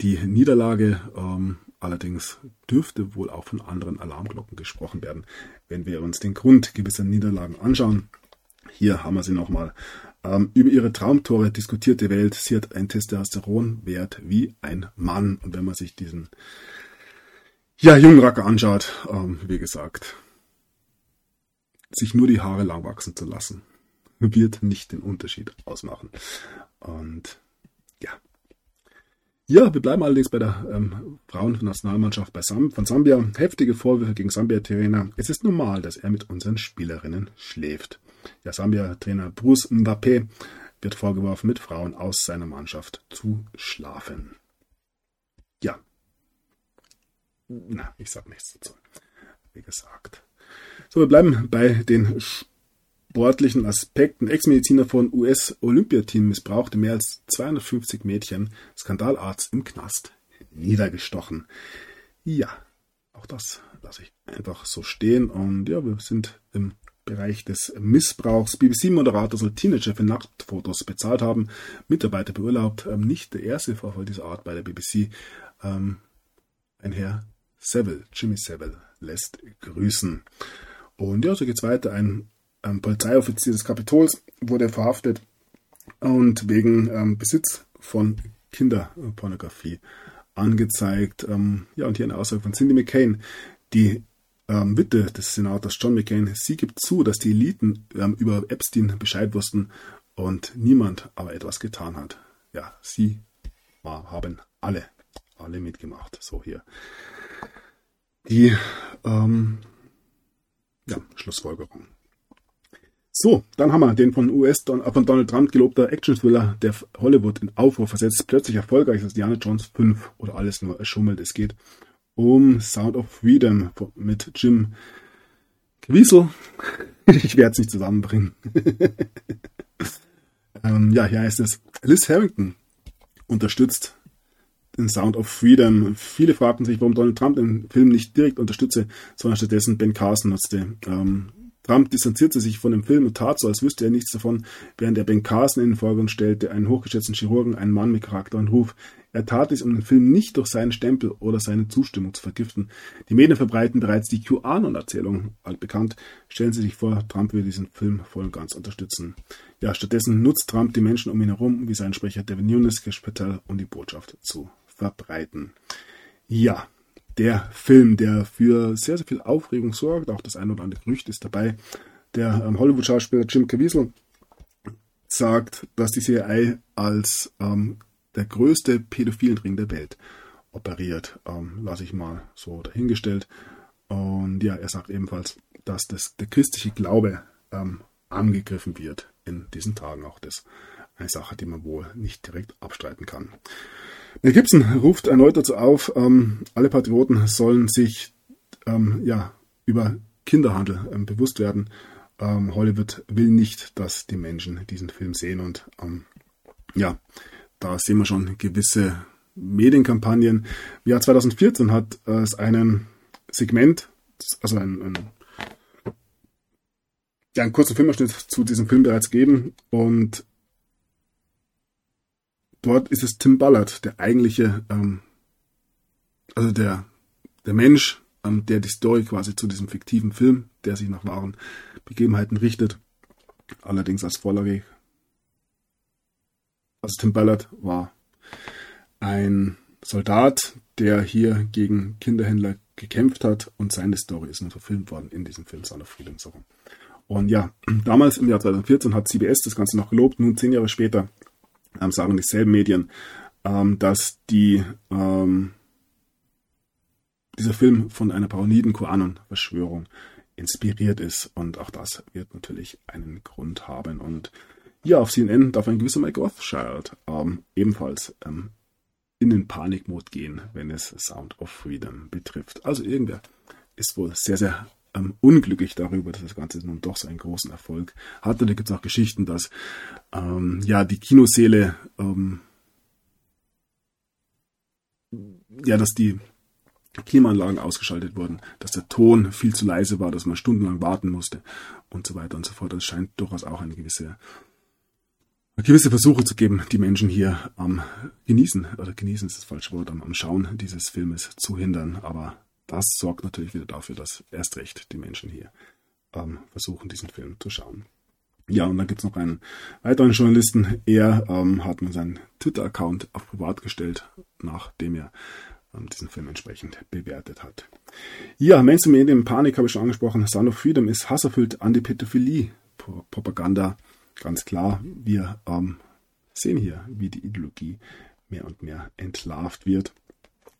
die Niederlage. Ähm, allerdings dürfte wohl auch von anderen Alarmglocken gesprochen werden, wenn wir uns den Grund gewisser Niederlagen anschauen. Hier haben wir sie nochmal. Ähm, über ihre Traumtore diskutiert die Welt. Sie hat einen Testosteronwert wie ein Mann. Und wenn man sich diesen ja, jungen Racker anschaut, ähm, wie gesagt, sich nur die Haare lang wachsen zu lassen, wird nicht den Unterschied ausmachen. Und ja. Ja, wir bleiben allerdings bei der ähm, Frauennationalmannschaft von Sambia. Heftige Vorwürfe gegen Sambia-Trainer. Es ist normal, dass er mit unseren Spielerinnen schläft. Ja, Sambia-Trainer Bruce Mbappé wird vorgeworfen, mit Frauen aus seiner Mannschaft zu schlafen. Ja. Na, ich sag nichts dazu. Wie gesagt. So, wir bleiben bei den sportlichen Aspekten. Ex-Mediziner von US-Olympiateam missbrauchte mehr als 250 Mädchen. Skandalarzt im Knast niedergestochen. Ja, auch das lasse ich einfach so stehen. Und ja, wir sind im Bereich des Missbrauchs. BBC-Moderator soll Teenager für Nacktfotos bezahlt haben. Mitarbeiter beurlaubt. Ähm, nicht der erste Vorfall dieser Art bei der BBC. Ähm, ein Herr Seville, Jimmy Seville, lässt grüßen. Und ja, so geht's weiter. Ein ähm, Polizeioffizier des Kapitols wurde verhaftet und wegen ähm, Besitz von Kinderpornografie angezeigt. Ähm, ja, und hier eine Aussage von Cindy McCain, die ähm, Witwe des Senators John McCain, sie gibt zu, dass die Eliten ähm, über Epstein Bescheid wussten und niemand aber etwas getan hat. Ja, sie haben alle, alle mitgemacht. So hier. die ähm, ja, Schlussfolgerung. So, dann haben wir den von US Don, äh, von Donald Trump gelobter Action-Thriller, der Hollywood in Aufruhr versetzt, plötzlich erfolgreich ist Diana Jones 5 oder alles nur erschummelt. Es geht um Sound of Freedom mit Jim Caviezel. ich werde es nicht zusammenbringen. ähm, ja, hier heißt es, Liz Harrington unterstützt den Sound of Freedom. Viele fragten sich, warum Donald Trump den Film nicht direkt unterstütze, sondern stattdessen Ben Carson nutzte. Ähm, Trump distanzierte sich von dem Film und tat so, als wüsste er nichts davon, während er Ben Carson in den Vordergrund stellte, einen hochgeschätzten Chirurgen, einen Mann mit Charakter und Ruf. Er tat dies, um den Film nicht durch seinen Stempel oder seine Zustimmung zu vergiften. Die Medien verbreiten bereits die QAnon-Erzählung. Altbekannt, stellen Sie sich vor, Trump will diesen Film voll und ganz unterstützen. Ja, stattdessen nutzt Trump die Menschen um ihn herum, wie sein Sprecher Devin Nunes, Patel, um die Botschaft zu verbreiten. Ja, der Film, der für sehr, sehr viel Aufregung sorgt. Auch das ein oder andere Gerücht ist dabei. Der ähm, Hollywood-Schauspieler Jim Caviezel sagt, dass die CIA als ähm, der größte pädophilen Ring der Welt operiert. Ähm, Lasse ich mal so dahingestellt. Und ja, er sagt ebenfalls, dass das, der christliche Glaube ähm, angegriffen wird in diesen Tagen. Auch das eine Sache, die man wohl nicht direkt abstreiten kann. Mel Gibson ruft erneut dazu auf, ähm, alle Patrioten sollen sich ähm, ja, über Kinderhandel ähm, bewusst werden. Ähm, Hollywood will nicht, dass die Menschen diesen Film sehen und ähm, ja, da sehen wir schon gewisse Medienkampagnen. Im Jahr 2014 hat es einen Segment, also ein, ein ja, einen kurzen Filmausschnitt zu diesem Film bereits gegeben und dort ist es Tim Ballard, der eigentliche, ähm, also der, der Mensch, ähm, der die Story quasi zu diesem fiktiven Film, der sich nach wahren Begebenheiten richtet, allerdings als Vorlage. Also Tim Ballard war ein Soldat, der hier gegen Kinderhändler gekämpft hat und seine Story ist nun verfilmt worden in diesem Film Son of Freedom. Und ja, damals im Jahr 2014 hat CBS das Ganze noch gelobt, nun zehn Jahre später ähm, sagen dieselben Medien, ähm, dass die, ähm, dieser Film von einer paranoiden QAnon-Verschwörung inspiriert ist. Und auch das wird natürlich einen Grund haben. Und ja, auf CNN darf ein gewisser Mike Rothschild ähm, ebenfalls ähm, in den Panikmod gehen, wenn es Sound of Freedom betrifft. Also irgendwer ist wohl sehr, sehr ähm, unglücklich darüber, dass das Ganze nun doch so einen großen Erfolg hatte. Da gibt es auch Geschichten, dass ähm, ja die Kinoseele ähm, ja, dass die Klimaanlagen ausgeschaltet wurden, dass der Ton viel zu leise war, dass man stundenlang warten musste und so weiter und so fort. Das scheint durchaus auch eine gewisse gewisse Versuche zu geben, die Menschen hier am Genießen, oder genießen ist das falsche Wort, am, am Schauen dieses Filmes zu hindern. Aber das sorgt natürlich wieder dafür, dass erst recht die Menschen hier ähm, versuchen, diesen Film zu schauen. Ja, und dann gibt es noch einen weiteren Journalisten. Er ähm, hat mir seinen Twitter-Account auf privat gestellt, nachdem er ähm, diesen Film entsprechend bewertet hat. Ja, Mainstream Medien Panik habe ich schon angesprochen. Sound of Freedom ist hasserfüllt Antipädophilie-Propaganda. Ganz klar, wir ähm, sehen hier, wie die Ideologie mehr und mehr entlarvt wird.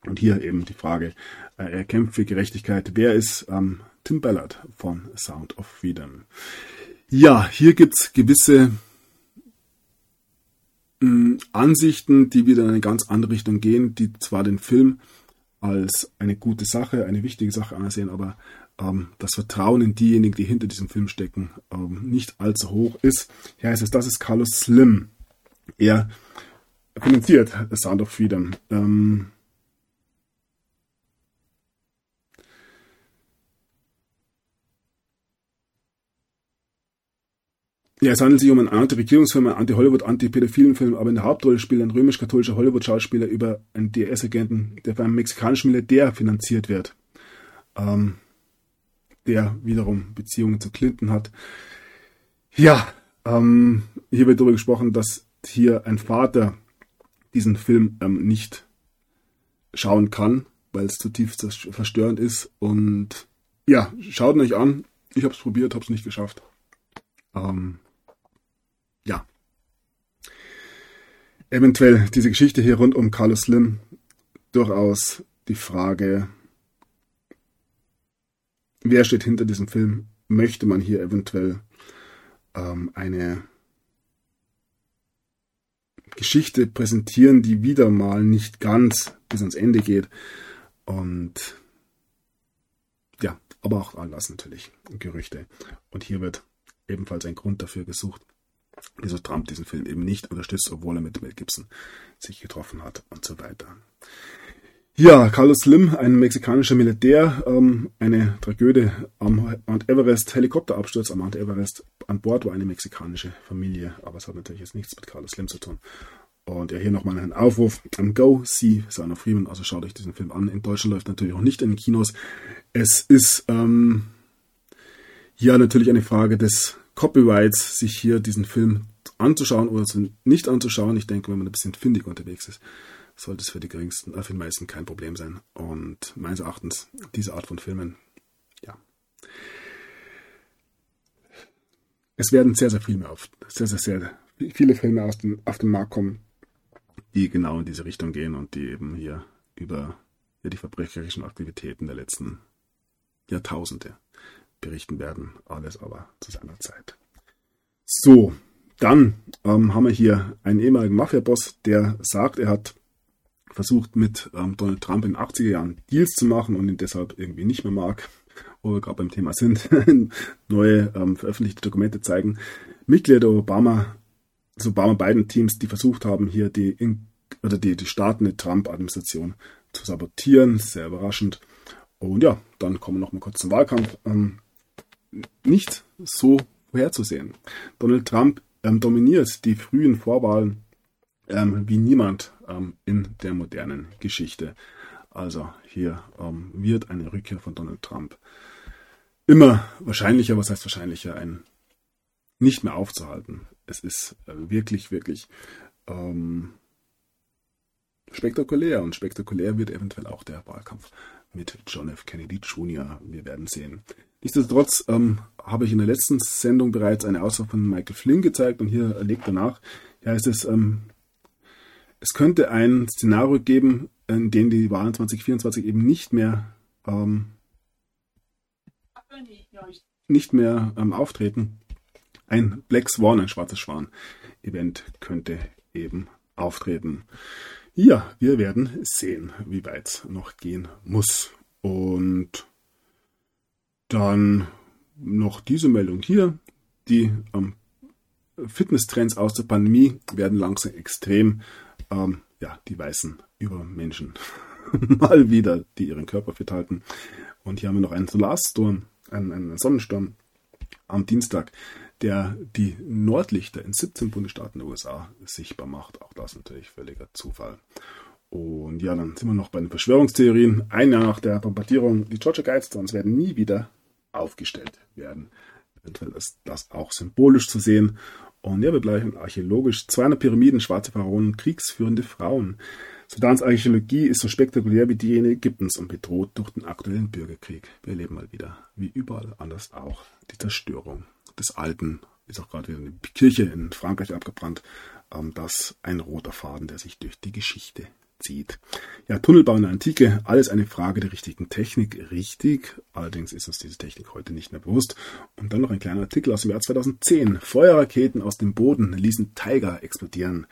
Und hier eben die Frage, äh, er kämpft für Gerechtigkeit. Wer ist ähm, Tim Ballard von Sound of Freedom? Ja, hier gibt's gewisse mh, mm, Ansichten, die wieder in eine ganz andere Richtung gehen, die zwar den Film als eine gute Sache, eine wichtige Sache ansehen, aber ähm, das Vertrauen in diejenigen, die hinter diesem Film stecken, ähm, nicht allzu hoch ist. Hier heißt es, das ist Carlos Slim. Er finanziert Sound of Freedom. Ähm, Ja, es handelt sich um einen Anti-Regierungsfilm, einen Anti-Hollywood, Anti-Pädophilen Film, aber in der Hauptrolle spielt ein römisch-katholischer Hollywood-Schauspieler über einen DS-Agenten, der von einem mexikanischen Militär finanziert wird, ähm, der wiederum Beziehungen zu Clinton hat. Ja, ähm, hier wird darüber gesprochen, dass hier ein Vater diesen Film ähm, nicht schauen kann, weil es zutiefst verstörend ist. Und ja, schaut ihn euch an. Ich habe es probiert, habe es nicht geschafft. Ähm, ja. Eventuell diese Geschichte hier rund um Carlos Slim durchaus die Frage, wer steht hinter diesem Film? Möchte man hier eventuell ähm, eine Geschichte präsentieren, die wieder mal nicht ganz bis ans Ende geht. Und ja, aber auch Anlass natürlich, Gerüchte. Und hier wird ebenfalls ein Grund dafür gesucht, wieso Trump diesen Film eben nicht unterstützt, obwohl er mit Mel Gibson sich getroffen hat und so weiter. Ja, Carlos Slim, ein mexikanischer Militär, ähm, eine Tragödie am Mount Everest, Helikopterabsturz am Mount Everest. An Bord war eine mexikanische Familie, aber es hat natürlich jetzt nichts mit Carlos Slim zu tun. Und ja, hier nochmal einen Aufruf am Go See Son of Freeman. Also schaut euch diesen Film an. In Deutschland läuft natürlich auch nicht in den Kinos. Es ist ähm, ja natürlich eine Frage des Copyrights, sich hier diesen Film anzuschauen oder nicht anzuschauen. Ich denke, wenn man ein bisschen findig unterwegs ist, sollte es für die geringsten, äh, für die meisten kein Problem sein. Und meines Erachtens, diese Art von Filmen, ja. Es werden sehr, sehr viele auf, sehr, sehr, sehr viele Filme aus dem, auf den Markt kommen, die genau in diese Richtung gehen und die eben hier über ja, die verbrecherischen Aktivitäten der letzten Jahrtausende berichten werden. Alles aber zu seiner Zeit. So, dann ähm, haben wir hier einen ehemaligen Mafia-Boss, der sagt, er hat versucht mit ähm, Donald Trump in den 80er Jahren Deals zu machen und ihn deshalb irgendwie nicht mehr mag, wo wir gerade beim Thema sind, neue ähm, veröffentlichte Dokumente zeigen. Mitglieder der Obama, des Obama-Biden-Teams, die versucht haben, hier die, in, oder die, die startende Trump-Administration zu sabotieren. Sehr überraschend. Und ja, dann kommen wir noch mal kurz zum Wahlkampf. Ähm, nicht so vorherzusehen. Donald Trump ähm, dominiert die frühen Vorwahlen ähm, wie niemand ähm, in der modernen Geschichte. Also hier ähm, wird eine Rückkehr von Donald Trump immer wahrscheinlicher, was heißt wahrscheinlicher, ein nicht mehr aufzuhalten. Es ist äh, wirklich, wirklich ähm, spektakulär und spektakulär wird eventuell auch der Wahlkampf mit John F. Kennedy Jr. Wir werden sehen. Nichtsdestotrotz ähm, habe ich in der letzten Sendung bereits eine Aussage von Michael Flynn gezeigt und hier legt er nach. Hier heißt es, ähm, es könnte ein Szenario geben, in dem die Wahlen 2024 eben nicht mehr ähm, nicht mehr ähm, auftreten. Ein Black Swan, ein schwarzes Schwan-Event könnte eben auftreten. Ja, wir werden sehen, wie weit es noch gehen muss. Und dann noch diese Meldung hier. Die ähm, Fitnesstrends aus der Pandemie werden langsam extrem ähm, ja, die weißen Übermenschen mal wieder, die ihren Körper fit halten. Und hier haben wir noch einen Solarsturm, einen, einen Sonnensturm am Dienstag, der die Nordlichter in 17 Bundesstaaten der USA sichtbar macht. Auch das natürlich völliger Zufall. Und ja, dann sind wir noch bei den Verschwörungstheorien. Ein Jahr nach der Bombardierung, die Georgia Guidestones werden nie wieder aufgestellt werden. Eventuell ist das auch symbolisch zu sehen. Und ja, wir bleiben archäologisch. 200 Pyramiden, schwarze Pharaonen, kriegsführende Frauen. Sudans Archäologie ist so spektakulär wie diejenige Ägyptens und bedroht durch den aktuellen Bürgerkrieg. Wir erleben mal wieder, wie überall anders auch, die Zerstörung des Alten. Ist auch gerade wieder eine Kirche in Frankreich abgebrannt. Ähm, das ein roter Faden, der sich durch die Geschichte zieht. Ja, Tunnelbau in der Antike, alles eine Frage der richtigen Technik, richtig. Allerdings ist uns diese Technik heute nicht mehr bewusst. Und dann noch ein kleiner Artikel aus dem Jahr 2010. Feuerraketen aus dem Boden ließen Tiger explodieren.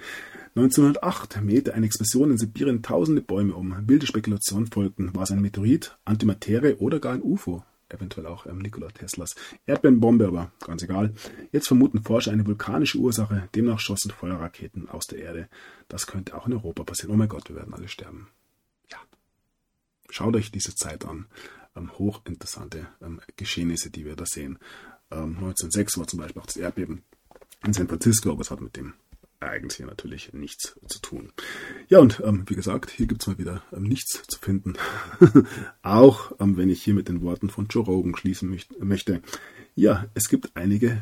1908 mähte eine Explosion in Sibirien tausende Bäume um. Wilde Spekulationen folgten. War es ein Meteorit, Antimaterie oder gar ein UFO? Eventuell auch ähm, Nikola Teslas Erdbeerenbombe, aber ganz egal. Jetzt vermuten Forscher eine vulkanische Ursache, demnach schossen Feuerraketen aus der Erde. Das könnte auch in Europa passieren. Oh mein Gott, wir werden alle sterben. Ja. Schaut euch diese Zeit an. Ähm, hochinteressante ähm, Geschehnisse, die wir da sehen. 1906 ähm, war zum Beispiel auch das Erdbeben in San Francisco, aber es hat mit dem Hier natürlich nichts zu tun. Ja, und ähm, wie gesagt, hier gibt's mal wieder ähm, nichts zu finden. Auch ähm, wenn ich hier mit den Worten von Joe Rogan schließen möchte. Ja, es gibt einige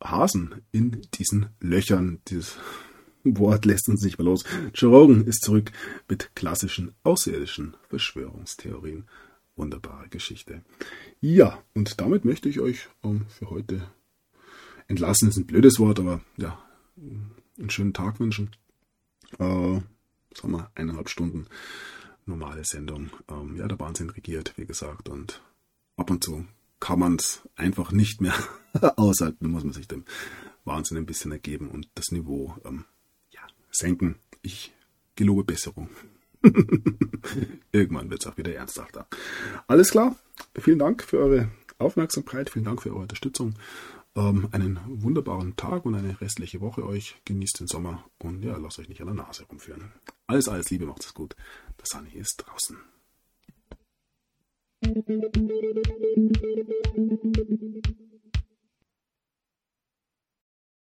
Hasen in diesen Löchern. Dieses Wort lässt uns nicht mehr los. Joe Rogan ist zurück mit klassischen außerirdischen Verschwörungstheorien. Wunderbare Geschichte. Ja, und damit möchte ich euch ähm, für heute entlassen. Ist ein blödes Wort, aber ja, einen schönen Tag wünschen. Äh, sagen wir, eineinhalb Stunden normale Sendung. Ähm, ja, der Wahnsinn regiert, wie gesagt. Und ab und zu kann man es einfach nicht mehr aushalten, muss man sich dem Wahnsinn ein bisschen ergeben und das Niveau ähm, ja, senken. Ich gelobe Besserung. Irgendwann wird es auch wieder ernsthafter. Alles klar. Vielen Dank für eure Aufmerksamkeit. Vielen Dank für eure Unterstützung. Ähm, einen wunderbaren Tag und eine restliche Woche euch. Genießt den Sommer und ja, lasst euch nicht an der Nase rumführen. Alles, alles Liebe, macht es gut. Der Sunny ist draußen. Thank you.